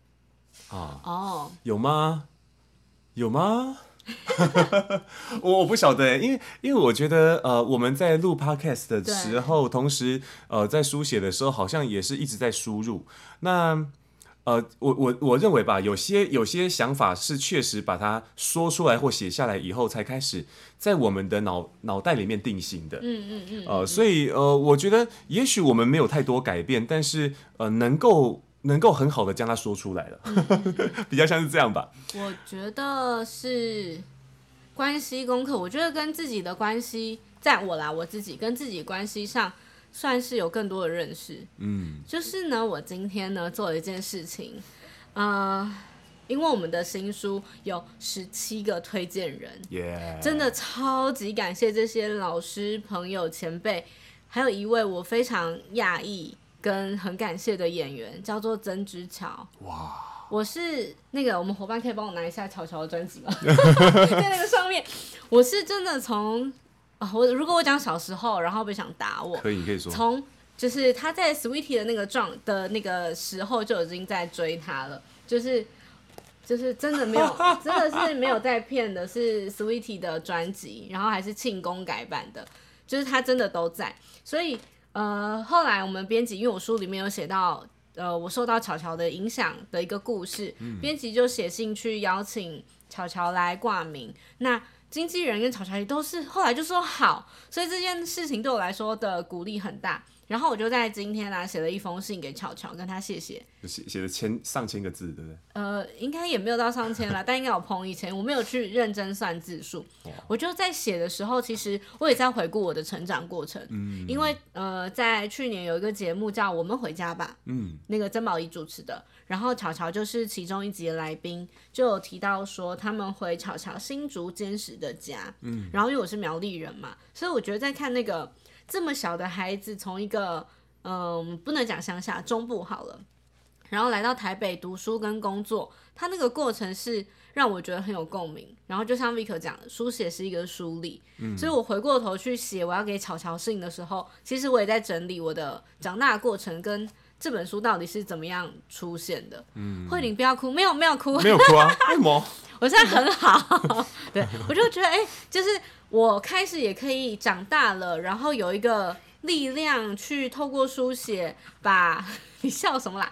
啊哦，有吗？有吗？我我不晓得，因为因为我觉得呃，我们在录 podcast 的时候，同时呃，在书写的时候，好像也是一直在输入。那呃，我我我认为吧，有些有些想法是确实把它说出来或写下来以后，才开始在我们的脑脑袋里面定型的。嗯嗯嗯。呃，所以呃，我觉得也许我们没有太多改变，但是呃，能够。能够很好的将它说出来了，嗯、比较像是这样吧。我觉得是关系功课，我觉得跟自己的关系，在我啦，我自己跟自己关系上，算是有更多的认识。嗯，就是呢，我今天呢做了一件事情，呃，因为我们的新书有十七个推荐人.真的超级感谢这些老师、朋友、前辈，还有一位我非常讶异。跟很感谢的演员叫做曾之乔。哇！我是那个我们伙伴可以帮我拿一下乔乔的专辑吗？在那个上面，我是真的从啊，我如果我讲小时候，然后别想打我，可以可以说从就是他在 Sweetie 的那个状的那个时候就已经在追他了，就是就是真的没有，真的是没有在骗的，是 Sweetie 的专辑，然后还是庆功改版的，就是他真的都在。所以呃，后来我们编辑，因为我书里面有写到，呃，我受到巧巧的影响的一个故事，编辑就写信去邀请巧巧来挂名。那经纪人跟巧巧也都是后来就说好，所以这件事情对我来说的鼓励很大。然后我就在今天呢、啊、写了一封信给巧巧，跟他谢谢，写写了千上千个字，对不对？呃，应该也没有到上千啦，但应该有碰一千。我没有去认真算字数，我就在写的时候，其实我也在回顾我的成长过程。嗯，因为呃，在去年有一个节目叫《我们回家吧》，嗯，那个曾宝仪主持的，然后巧巧就是其中一集的来宾，就有提到说他们回巧巧新竹坚实的家，嗯，然后因为我是苗栗人嘛，所以我觉得在看那个。这么小的孩子，从一个嗯，不能讲乡下中部好了，然后来到台北读书跟工作，他那个过程是让我觉得很有共鸣。然后就像 Vic 讲的，书写是一个梳理，嗯，所以我回过头去写我要给巧巧信的时候，其实我也在整理我的长大的过程跟这本书到底是怎么样出现的。嗯，慧玲不要哭，没有没有哭，没有哭啊，为什么？我现在很好，对，我就觉得哎、欸，就是。我开始也可以长大了，然后有一个力量去透过书写把 你笑什么啦？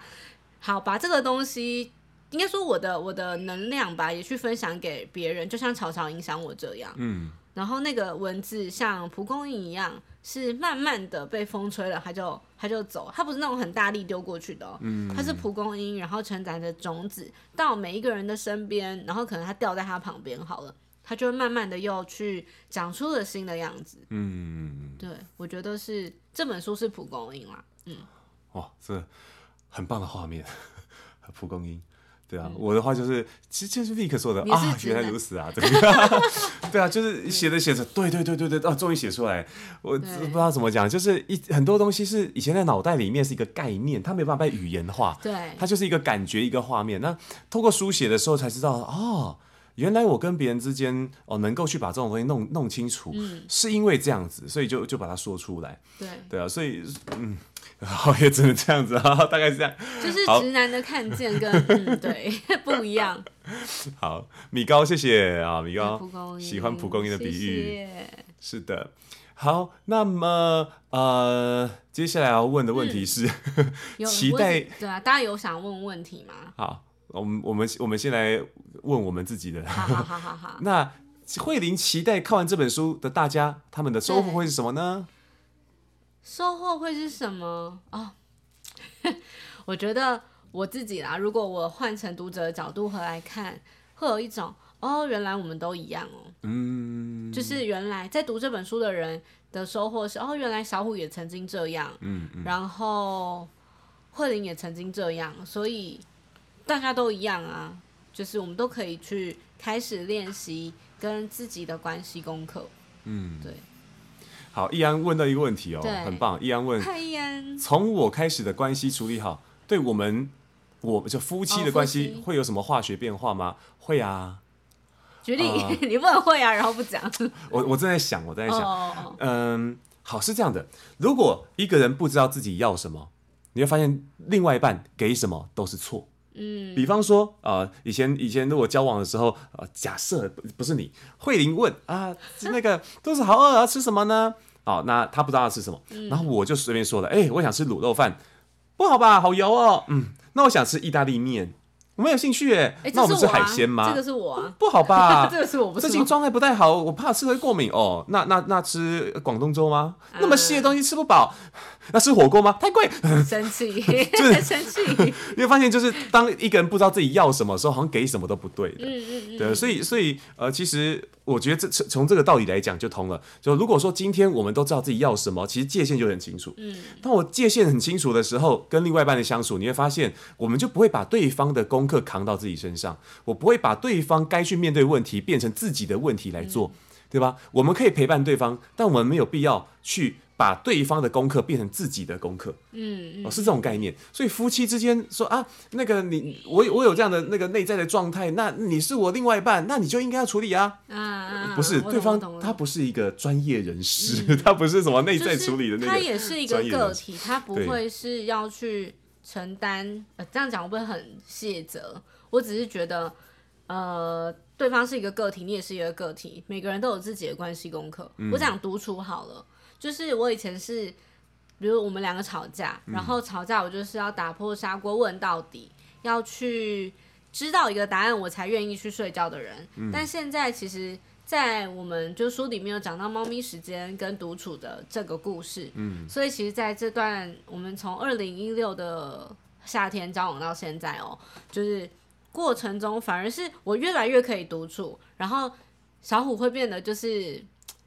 好，把这个东西应该说我的我的能量吧，也去分享给别人，就像草草影响我这样。嗯。然后那个文字像蒲公英一样，是慢慢的被风吹了，它就它就走，它不是那种很大力丢过去的哦。嗯。它是蒲公英，然后承载着种子到每一个人的身边，然后可能它掉在它旁边好了。他就会慢慢的又去长出了新的样子。嗯，对，我觉得是这本书是蒲公英啦。嗯，哇，这很棒的画面，蒲公英。对啊，嗯、我的话就是，其实就是 Vic 说的啊，原来如此啊，对，对啊，就是写着写着，对对对对对，啊，终于写出来。我不知道怎么讲，就是一很多东西是以前在脑袋里面是一个概念，它没办法被语言化。对，它就是一个感觉，一个画面。那透过书写的时候才知道，哦。原来我跟别人之间哦，能够去把这种东西弄弄清楚，嗯，是因为这样子，所以就就把它说出来。对对啊，所以嗯，好，也只能这样子啊，大概是这样。就是直男的看见跟 嗯对 不一样。好，米高，谢谢啊，米高，喜欢蒲公英的比喻。是的。好，那么呃，接下来要问的问题是，嗯、期待对啊，大家有想问问题吗？好。我们我们我们先来问我们自己的。好好好好好。那慧玲期待看完这本书的大家，他们的收获会是什么呢？收获会是什么？哦，我觉得我自己啦，如果我换成读者的角度回来看，会有一种哦，原来我们都一样哦。嗯。就是原来在读这本书的人的收获是哦，原来小虎也曾经这样。嗯嗯。然后慧玲也曾经这样，所以。大家都一样啊，就是我们都可以去开始练习跟自己的关系功课。嗯，对。好，易安问到一个问题哦，很棒。易安问：从我开始的关系处理好，对我们，我们就夫妻的关系会有什么化学变化吗？哦、会啊。举例，呃、你不能会啊，然后不讲。我我正在想，我正在想，哦、嗯，好，是这样的。如果一个人不知道自己要什么，你会发现另外一半给什么都是错。嗯，比方说啊、呃，以前以前如果交往的时候，呃，假设不是你，慧玲问啊，那个肚子好饿，要吃什么呢？哦，那他不知道要吃什么，嗯、然后我就随便说了，哎、欸，我想吃卤肉饭，不好吧，好油哦，嗯，那我想吃意大利面。我没有兴趣哎，那我们吃海鲜吗？这个是我啊，不好吧？这个是我，不是。最近状态不太好，我怕吃会过敏哦。那那那吃广东粥吗？那么细的东西吃不饱。那吃火锅吗？太贵。生气，就是 生气。你会发现，就是当一个人不知道自己要什么的时候，好像给什么都不对的。嗯嗯嗯。对，所以所以呃，其实。我觉得这从从这个道理来讲就通了。就如果说今天我们都知道自己要什么，其实界限就很清楚。嗯，当我界限很清楚的时候，跟另外一半的相处，你会发现，我们就不会把对方的功课扛到自己身上，我不会把对方该去面对问题变成自己的问题来做，嗯、对吧？我们可以陪伴对方，但我们没有必要去。把对方的功课变成自己的功课，嗯，哦，是这种概念。所以夫妻之间说啊，那个你我我有这样的那个内在的状态，那你是我另外一半，那你就应该要处理啊。啊，不是，对方他不是一个专业人士，他不是什么内在处理的那个，他也是一个个体，他不会是要去承担。呃，这样讲会不会很卸责？我只是觉得，呃，对方是一个个体，你也是一个个体，每个人都有自己的关系功课。嗯、我讲独处好了，就是我以前是，比如我们两个吵架，然后吵架我就是要打破砂锅问到底，要去知道一个答案，我才愿意去睡觉的人。嗯、但现在其实。在我们就书里面有讲到猫咪时间跟独处的这个故事，嗯，所以其实在这段我们从二零一六的夏天交往到现在哦，就是过程中反而是我越来越可以独处，然后小虎会变得就是。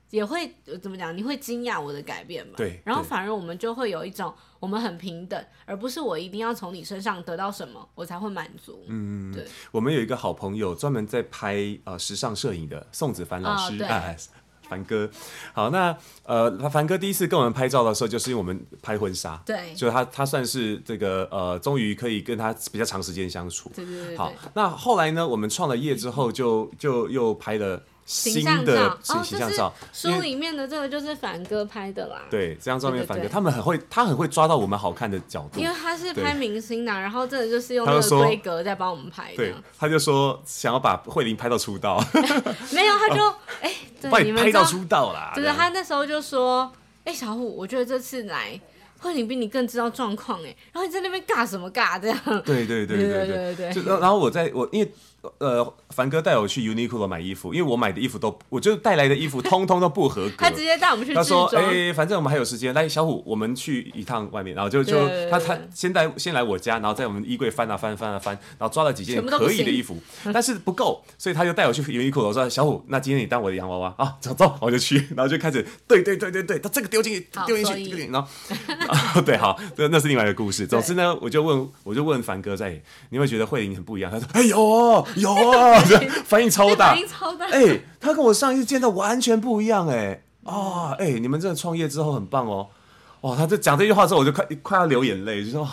也会怎么讲？你会惊讶我的改变吗？对。然后反而我们就会有一种，我们很平等，而不是我一定要从你身上得到什么，我才会满足。嗯，对。我们有一个好朋友，专门在拍呃时尚摄影的宋子凡老师，哎、哦，凡哥。好，那呃，凡哥第一次跟我们拍照的时候，就是因为我们拍婚纱，对，就他他算是这个呃，终于可以跟他比较长时间相处。对对对，对。好，那后来呢，我们创了业之后就，就就又拍了。新的形象照，书里面的这个就是凡哥拍的啦。对，这张照片凡哥，他们很会，他很会抓到我们好看的角度。因为他是拍明星的，然后这个就是用那个规格在帮我们拍的。对，他就说想要把慧玲拍到出道。没有，他就哎，把你拍到出道啦。就是他那时候就说，哎，小虎，我觉得这次来慧玲比你更知道状况哎，然后你在那边尬什么尬这样？对对对对对对对。然后我在我因为。呃，凡哥带我去 Uniqlo 买衣服，因为我买的衣服都，我就带来的衣服通通都不合格。他直接带我们去。他说：“哎、欸，反正我们还有时间，来，小虎，我们去一趟外面。”然后就就他他先带先来我家，然后在我们衣柜翻啊翻翻啊翻，然后抓了几件可以的衣服，但是不够，所以他就带我去 Uniqlo。我说：“小虎，那今天你当我的洋娃娃啊，走走，我就去。”然后就开始对对对对对，他这个丢进去丢进去，去然后 对，好，那那是另外一个故事。总之呢，我就问我就问凡哥在，你会觉得慧玲很不一样？他说：“哎呦，有啊。”反应超大，反应超大哎、欸，他跟我上一次见到完全不一样，哎，啊，哎，你们这个创业之后很棒哦，哇，他这讲这句话之后，我就快快要流眼泪，就说，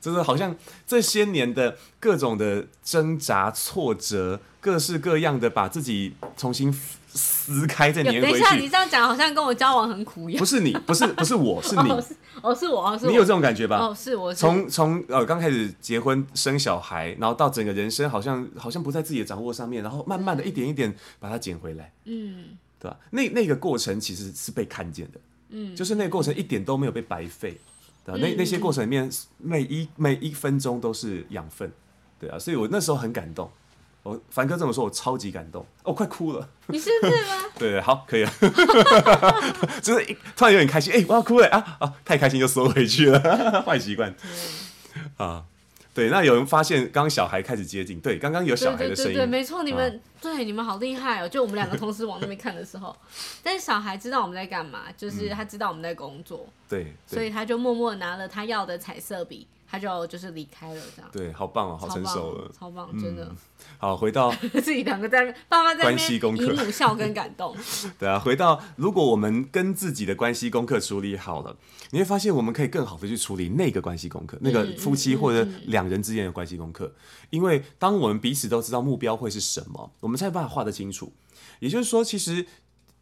真的好像这些年的各种的挣扎、挫折，各式各样的把自己重新。撕开再粘回去。等一下，你这样讲好像跟我交往很苦一样。不是你，不是不是我，是你。哦，是，哦是我，是我。你有这种感觉吧？哦，是我。从从呃刚开始结婚生小孩，然后到整个人生好像好像不在自己的掌握上面，然后慢慢的一点一点把它捡回来。嗯，对吧？那那个过程其实是被看见的。嗯，就是那个过程一点都没有被白费。对吧？那那些过程里面每一每一分钟都是养分。对啊，所以我那时候很感动。我凡哥这么说，我超级感动，我、哦、快哭了。你是不是吗？对，对，好，可以了。就是突然有点开心，哎、欸，我要哭了啊啊！太开心就缩回去了，坏习惯。啊，对，那有人发现刚刚小孩开始接近，对，刚刚有小孩的声音，对，对，对，对，没错，你们、啊、对你们好厉害哦！就我们两个同时往那边看的时候，但是小孩知道我们在干嘛，就是他知道我们在工作，嗯、对，对，所以他就默默拿了他要的彩色笔。他就就是离开了，这样对，好棒哦，好成熟了，超棒，真的。好，回到 自己两个在爸妈在关系功课，姨母笑跟感动。对啊，回到如果我们跟自己的关系功课处理好了，你会发现我们可以更好的去处理那个关系功课，那个夫妻或者两人之间的关系功课。因为当我们彼此都知道目标会是什么，我们才有办法画得清楚。也就是说，其实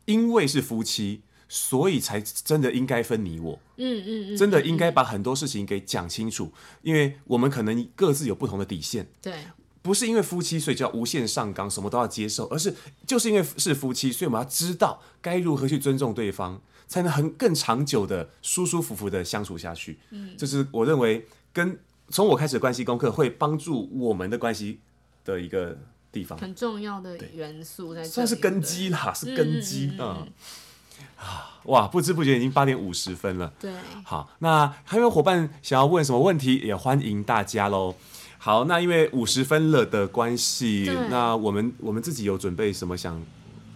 因为是夫妻。所以才真的应该分你我，嗯嗯嗯，真的应该把很多事情给讲清楚，因为我们可能各自有不同的底线，对，不是因为夫妻所以就要无限上纲，什么都要接受，而是就是因为是夫妻，所以我们要知道该如何去尊重对方，才能很更长久的舒舒服服的相处下去。嗯，这是我认为跟从我开始的关系功课会帮助我们的关系的一个地方，很重要的元素在算是根基啦，是根基啊。嗯啊，哇！不知不觉已经八点五十分了。对，好，那还有伙伴想要问什么问题，也欢迎大家喽。好，那因为五十分了的关系，那我们我们自己有准备什么想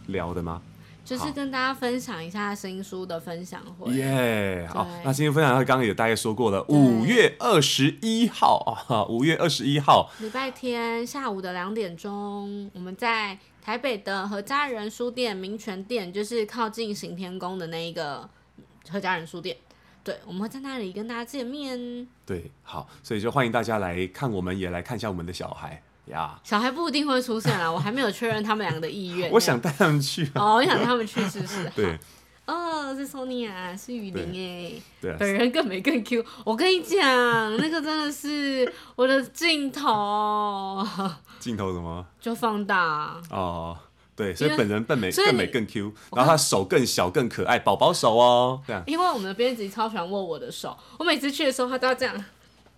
聊的吗？就是跟大家分享一下新书的分享会。耶，好，那新书分享会刚刚也大概说过了，五月二十一号啊，五月二十一号，礼拜天下午的两点钟，我们在。台北的何家人书店民权店，就是靠近行天宫的那一个何家人书店。对，我们会在那里跟大家见面。对，好，所以就欢迎大家来看，我们也来看一下我们的小孩呀。小孩不一定会出现啦，我还没有确认他们两个的意愿。我想带他们去。哦，我想带他们去是不是。对，哦，是 Sonia，是雨林哎，对，本人更美更 Q。我跟你讲，那个真的是我的镜头。镜头什么？就放大。哦，对，所以本人更美更美更 Q，然后他手更小更可爱，宝宝手哦，这样。因为我们的编辑超喜欢握我的手，我每次去的时候，他都要这样。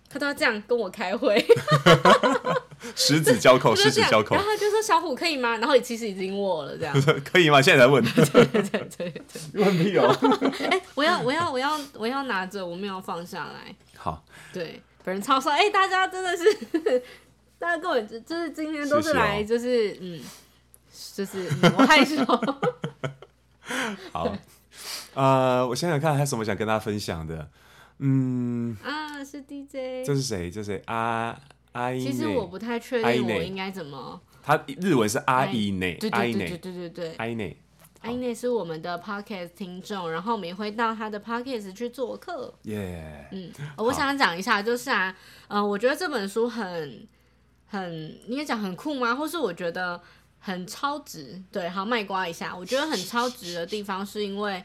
他都要这样跟我开会，十指交扣，十指交扣。然后他就说：“小虎可以吗？”然后其实已经握了，这样可以吗？现在才问，对对对对，问屁哦！哎，我要我要我要我要拿着，我没有放下来。好，对，本人超帅。哎，大家真的是，大家跟我就是今天都是来，就是嗯，就是我害羞。好，呃，我想想看，还有什么想跟大家分享的。嗯啊，是 DJ，这是谁？这是谁？阿阿伊。其实我不太确定我应该怎么。他日文是阿伊内，阿伊内，对对对对阿伊内，阿伊内是我们的 podcast 听众，然后我们也会到他的 podcast 去做客。耶，嗯，我想讲一下，就是啊，嗯，我觉得这本书很很，你也讲很酷吗？或是我觉得很超值？对，好，卖瓜一下，我觉得很超值的地方是因为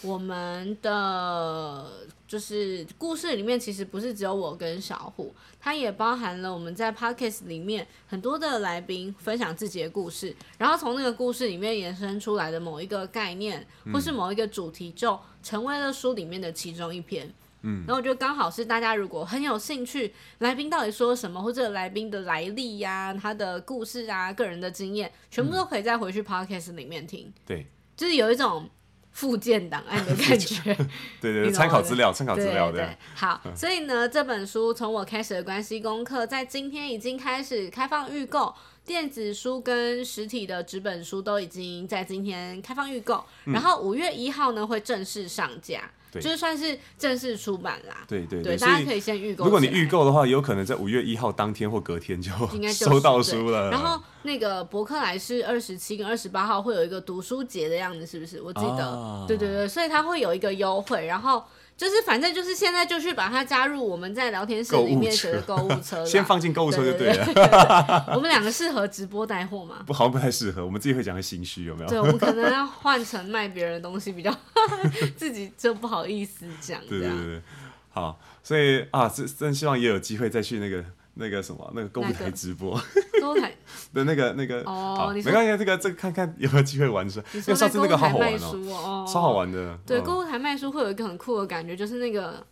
我们的。就是故事里面其实不是只有我跟小虎，它也包含了我们在 podcast 里面很多的来宾分享自己的故事，然后从那个故事里面延伸出来的某一个概念，或是某一个主题，就成为了书里面的其中一篇。嗯，然后我觉得刚好是大家如果很有兴趣，来宾到底说什么，或者来宾的来历呀、啊、他的故事啊、个人的经验，全部都可以再回去 podcast 里面听。对，就是有一种。附件档案的感觉，对 对，参考资料，参考资料，的。好，所以呢，这本书从我开始的关系功课，在今天已经开始开放预购，电子书跟实体的纸本书都已经在今天开放预购，然后五月一号呢会正式上架。就是算是正式出版啦，对对对，大家可以先预购。如果你预购的话，有可能在五月一号当天或隔天就收到书了。然后那个博客来是二十七跟二十八号会有一个读书节的样子，是不是？我记得，啊、对对对，所以它会有一个优惠，然后。就是反正就是现在就去把它加入我们在聊天室里面写的购物车，先放进购物车就对了。我们两个适合直播带货吗？不好像不太适合，我们自己会讲个心虚，有没有？对，我们可能要换成卖别人的东西比较，自己就不好意思讲。对对对，好，所以啊，真真希望也有机会再去那个。那个什么，那个购物台直播，购物台 的那个那个哦，没关系，这个这个看看有没有机会玩出来。因为上次那个好好玩哦，超好玩的。对，购物台卖书会有一个很酷的感觉，就是那个，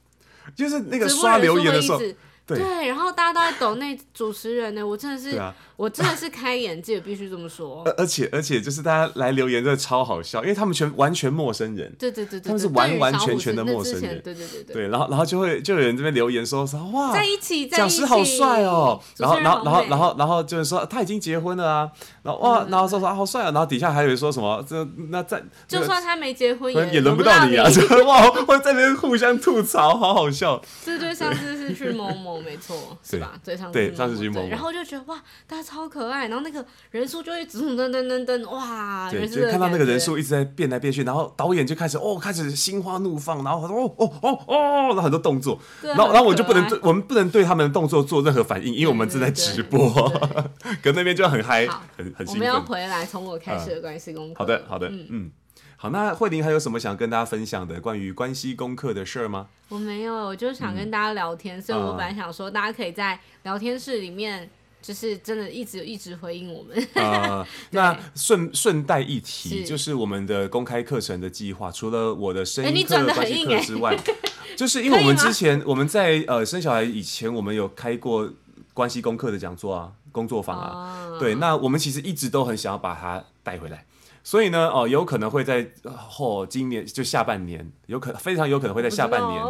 就是那个刷留言的时候。对，然后大家都在抖那主持人呢，我真的是，啊、我真的是开眼界，必须这么说。而且而且就是大家来留言真的超好笑，因为他们全完全陌生人，对对对对，他们是完完全全的陌生人，对对对对。对，然后然后就会就有人这边留言说说哇，在一起，讲师好帅哦，然后然后然后然后然后就是说他已经结婚了啊，然后哇，然后说说好帅啊，然后底下还有人说什么这那在就算他没结婚也轮不到你啊，哇，会在那边互相吐槽，好好笑。对对，上次是去某某，没错。对，上对上次去某某，然后就觉得哇，大家超可爱，然后那个人数就会噔噔噔噔噔，哇，对，就看到那个人数一直在变来变去，然后导演就开始哦，开始心花怒放，然后哦哦哦哦，然后很多动作，然后然后我就不能对，我们不能对他们的动作做任何反应，因为我们正在直播，可那边就很嗨，很很兴奋。我们要回来从我开始的关系功课。好的，好的，嗯。好，那慧玲还有什么想跟大家分享的关于关系功课的事儿吗？我没有，我就想跟大家聊天，嗯、所以我本来想说，大家可以在聊天室里面，就是真的一直一直回应我们。呃 那顺顺带一提，是。就是我们的公开课程的计划，除了我的声音课、关系课之外，就是因为我们之前我们在呃生小孩以前，我们有开过关系功课的讲座啊、工作坊啊，哦、对，那我们其实一直都很想要把它带回来。所以呢，哦，有可能会在后、哦、今年就下半年，有可非常有可能会在下半年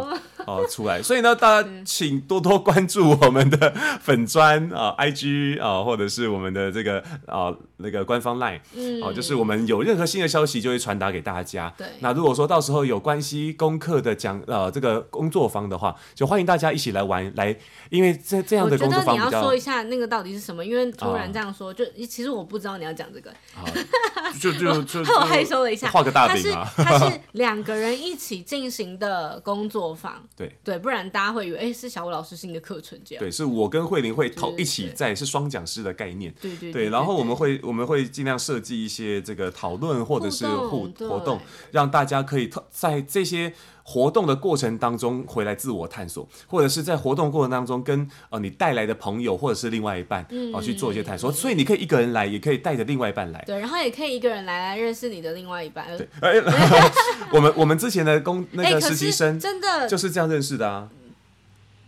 哦出来。所以呢，大家请多多关注我们的 粉砖啊、IG 啊，或者是我们的这个啊那个官方 LINE，嗯，哦，就是我们有任何新的消息就会传达给大家。对，那如果说到时候有关系功课的讲呃这个工作坊的话，就欢迎大家一起来玩来，因为这这样的工作坊。你要说一下那个到底是什么？因为突然这样说，哦、就其实我不知道你要讲这个。哦、就。就就 害羞了一下，画个大饼啊！它是两个人一起进行的工作坊，对对，不然大家会以为哎、欸、是小吴老师新的课程这样。对，是我跟慧玲会讨一起在，是双讲师的概念。对对对，然后我们会我们会尽量设计一些这个讨论或者是互动活动，让大家可以在这些。活动的过程当中回来自我探索，或者是在活动过程当中跟呃你带来的朋友或者是另外一半啊、嗯呃、去做一些探索，所以你可以一个人来，也可以带着另外一半来。对，然后也可以一个人来来认识你的另外一半。对，我们我们之前的工那个实习生真的就是这样认识的啊。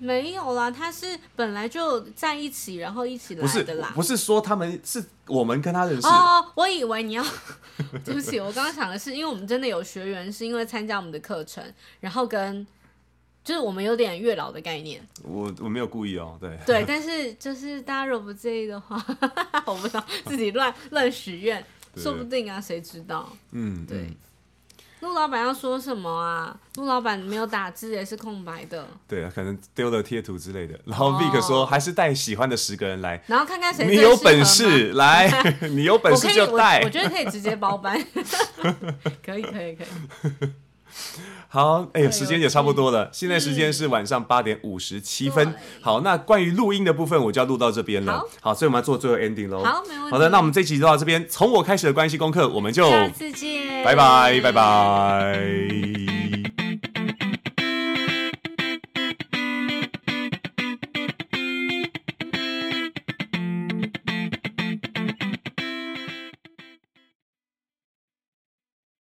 没有啦，他是本来就在一起，然后一起来的啦。不是，说他们是我们跟他认识。哦，我以为你要，对不起，我刚刚想的是，因为我们真的有学员是因为参加我们的课程，然后跟就是我们有点月老的概念。我我没有故意哦，对。对，但是就是大家如果不介意的话，我不知道自己乱乱许愿，说不定啊，谁知道？嗯，对。陆老板要说什么啊？陆老板没有打字也是空白的。对啊，可能丢了贴图之类的。然后 Vic 说，还是带喜欢的十个人来，然后看看谁。你有本事来，你有本事就带。我觉得可以直接包班。可以可以可以。好，哎、呀，时间也差不多了。现在时间是晚上八点五十七分。好，那关于录音的部分，我就要录到这边了。好，好，所以我们要做最后 ending 喽。好，没问题。好的，那我们这期就到这边。从我开始的关系功课，我们就下次见，拜拜，拜拜。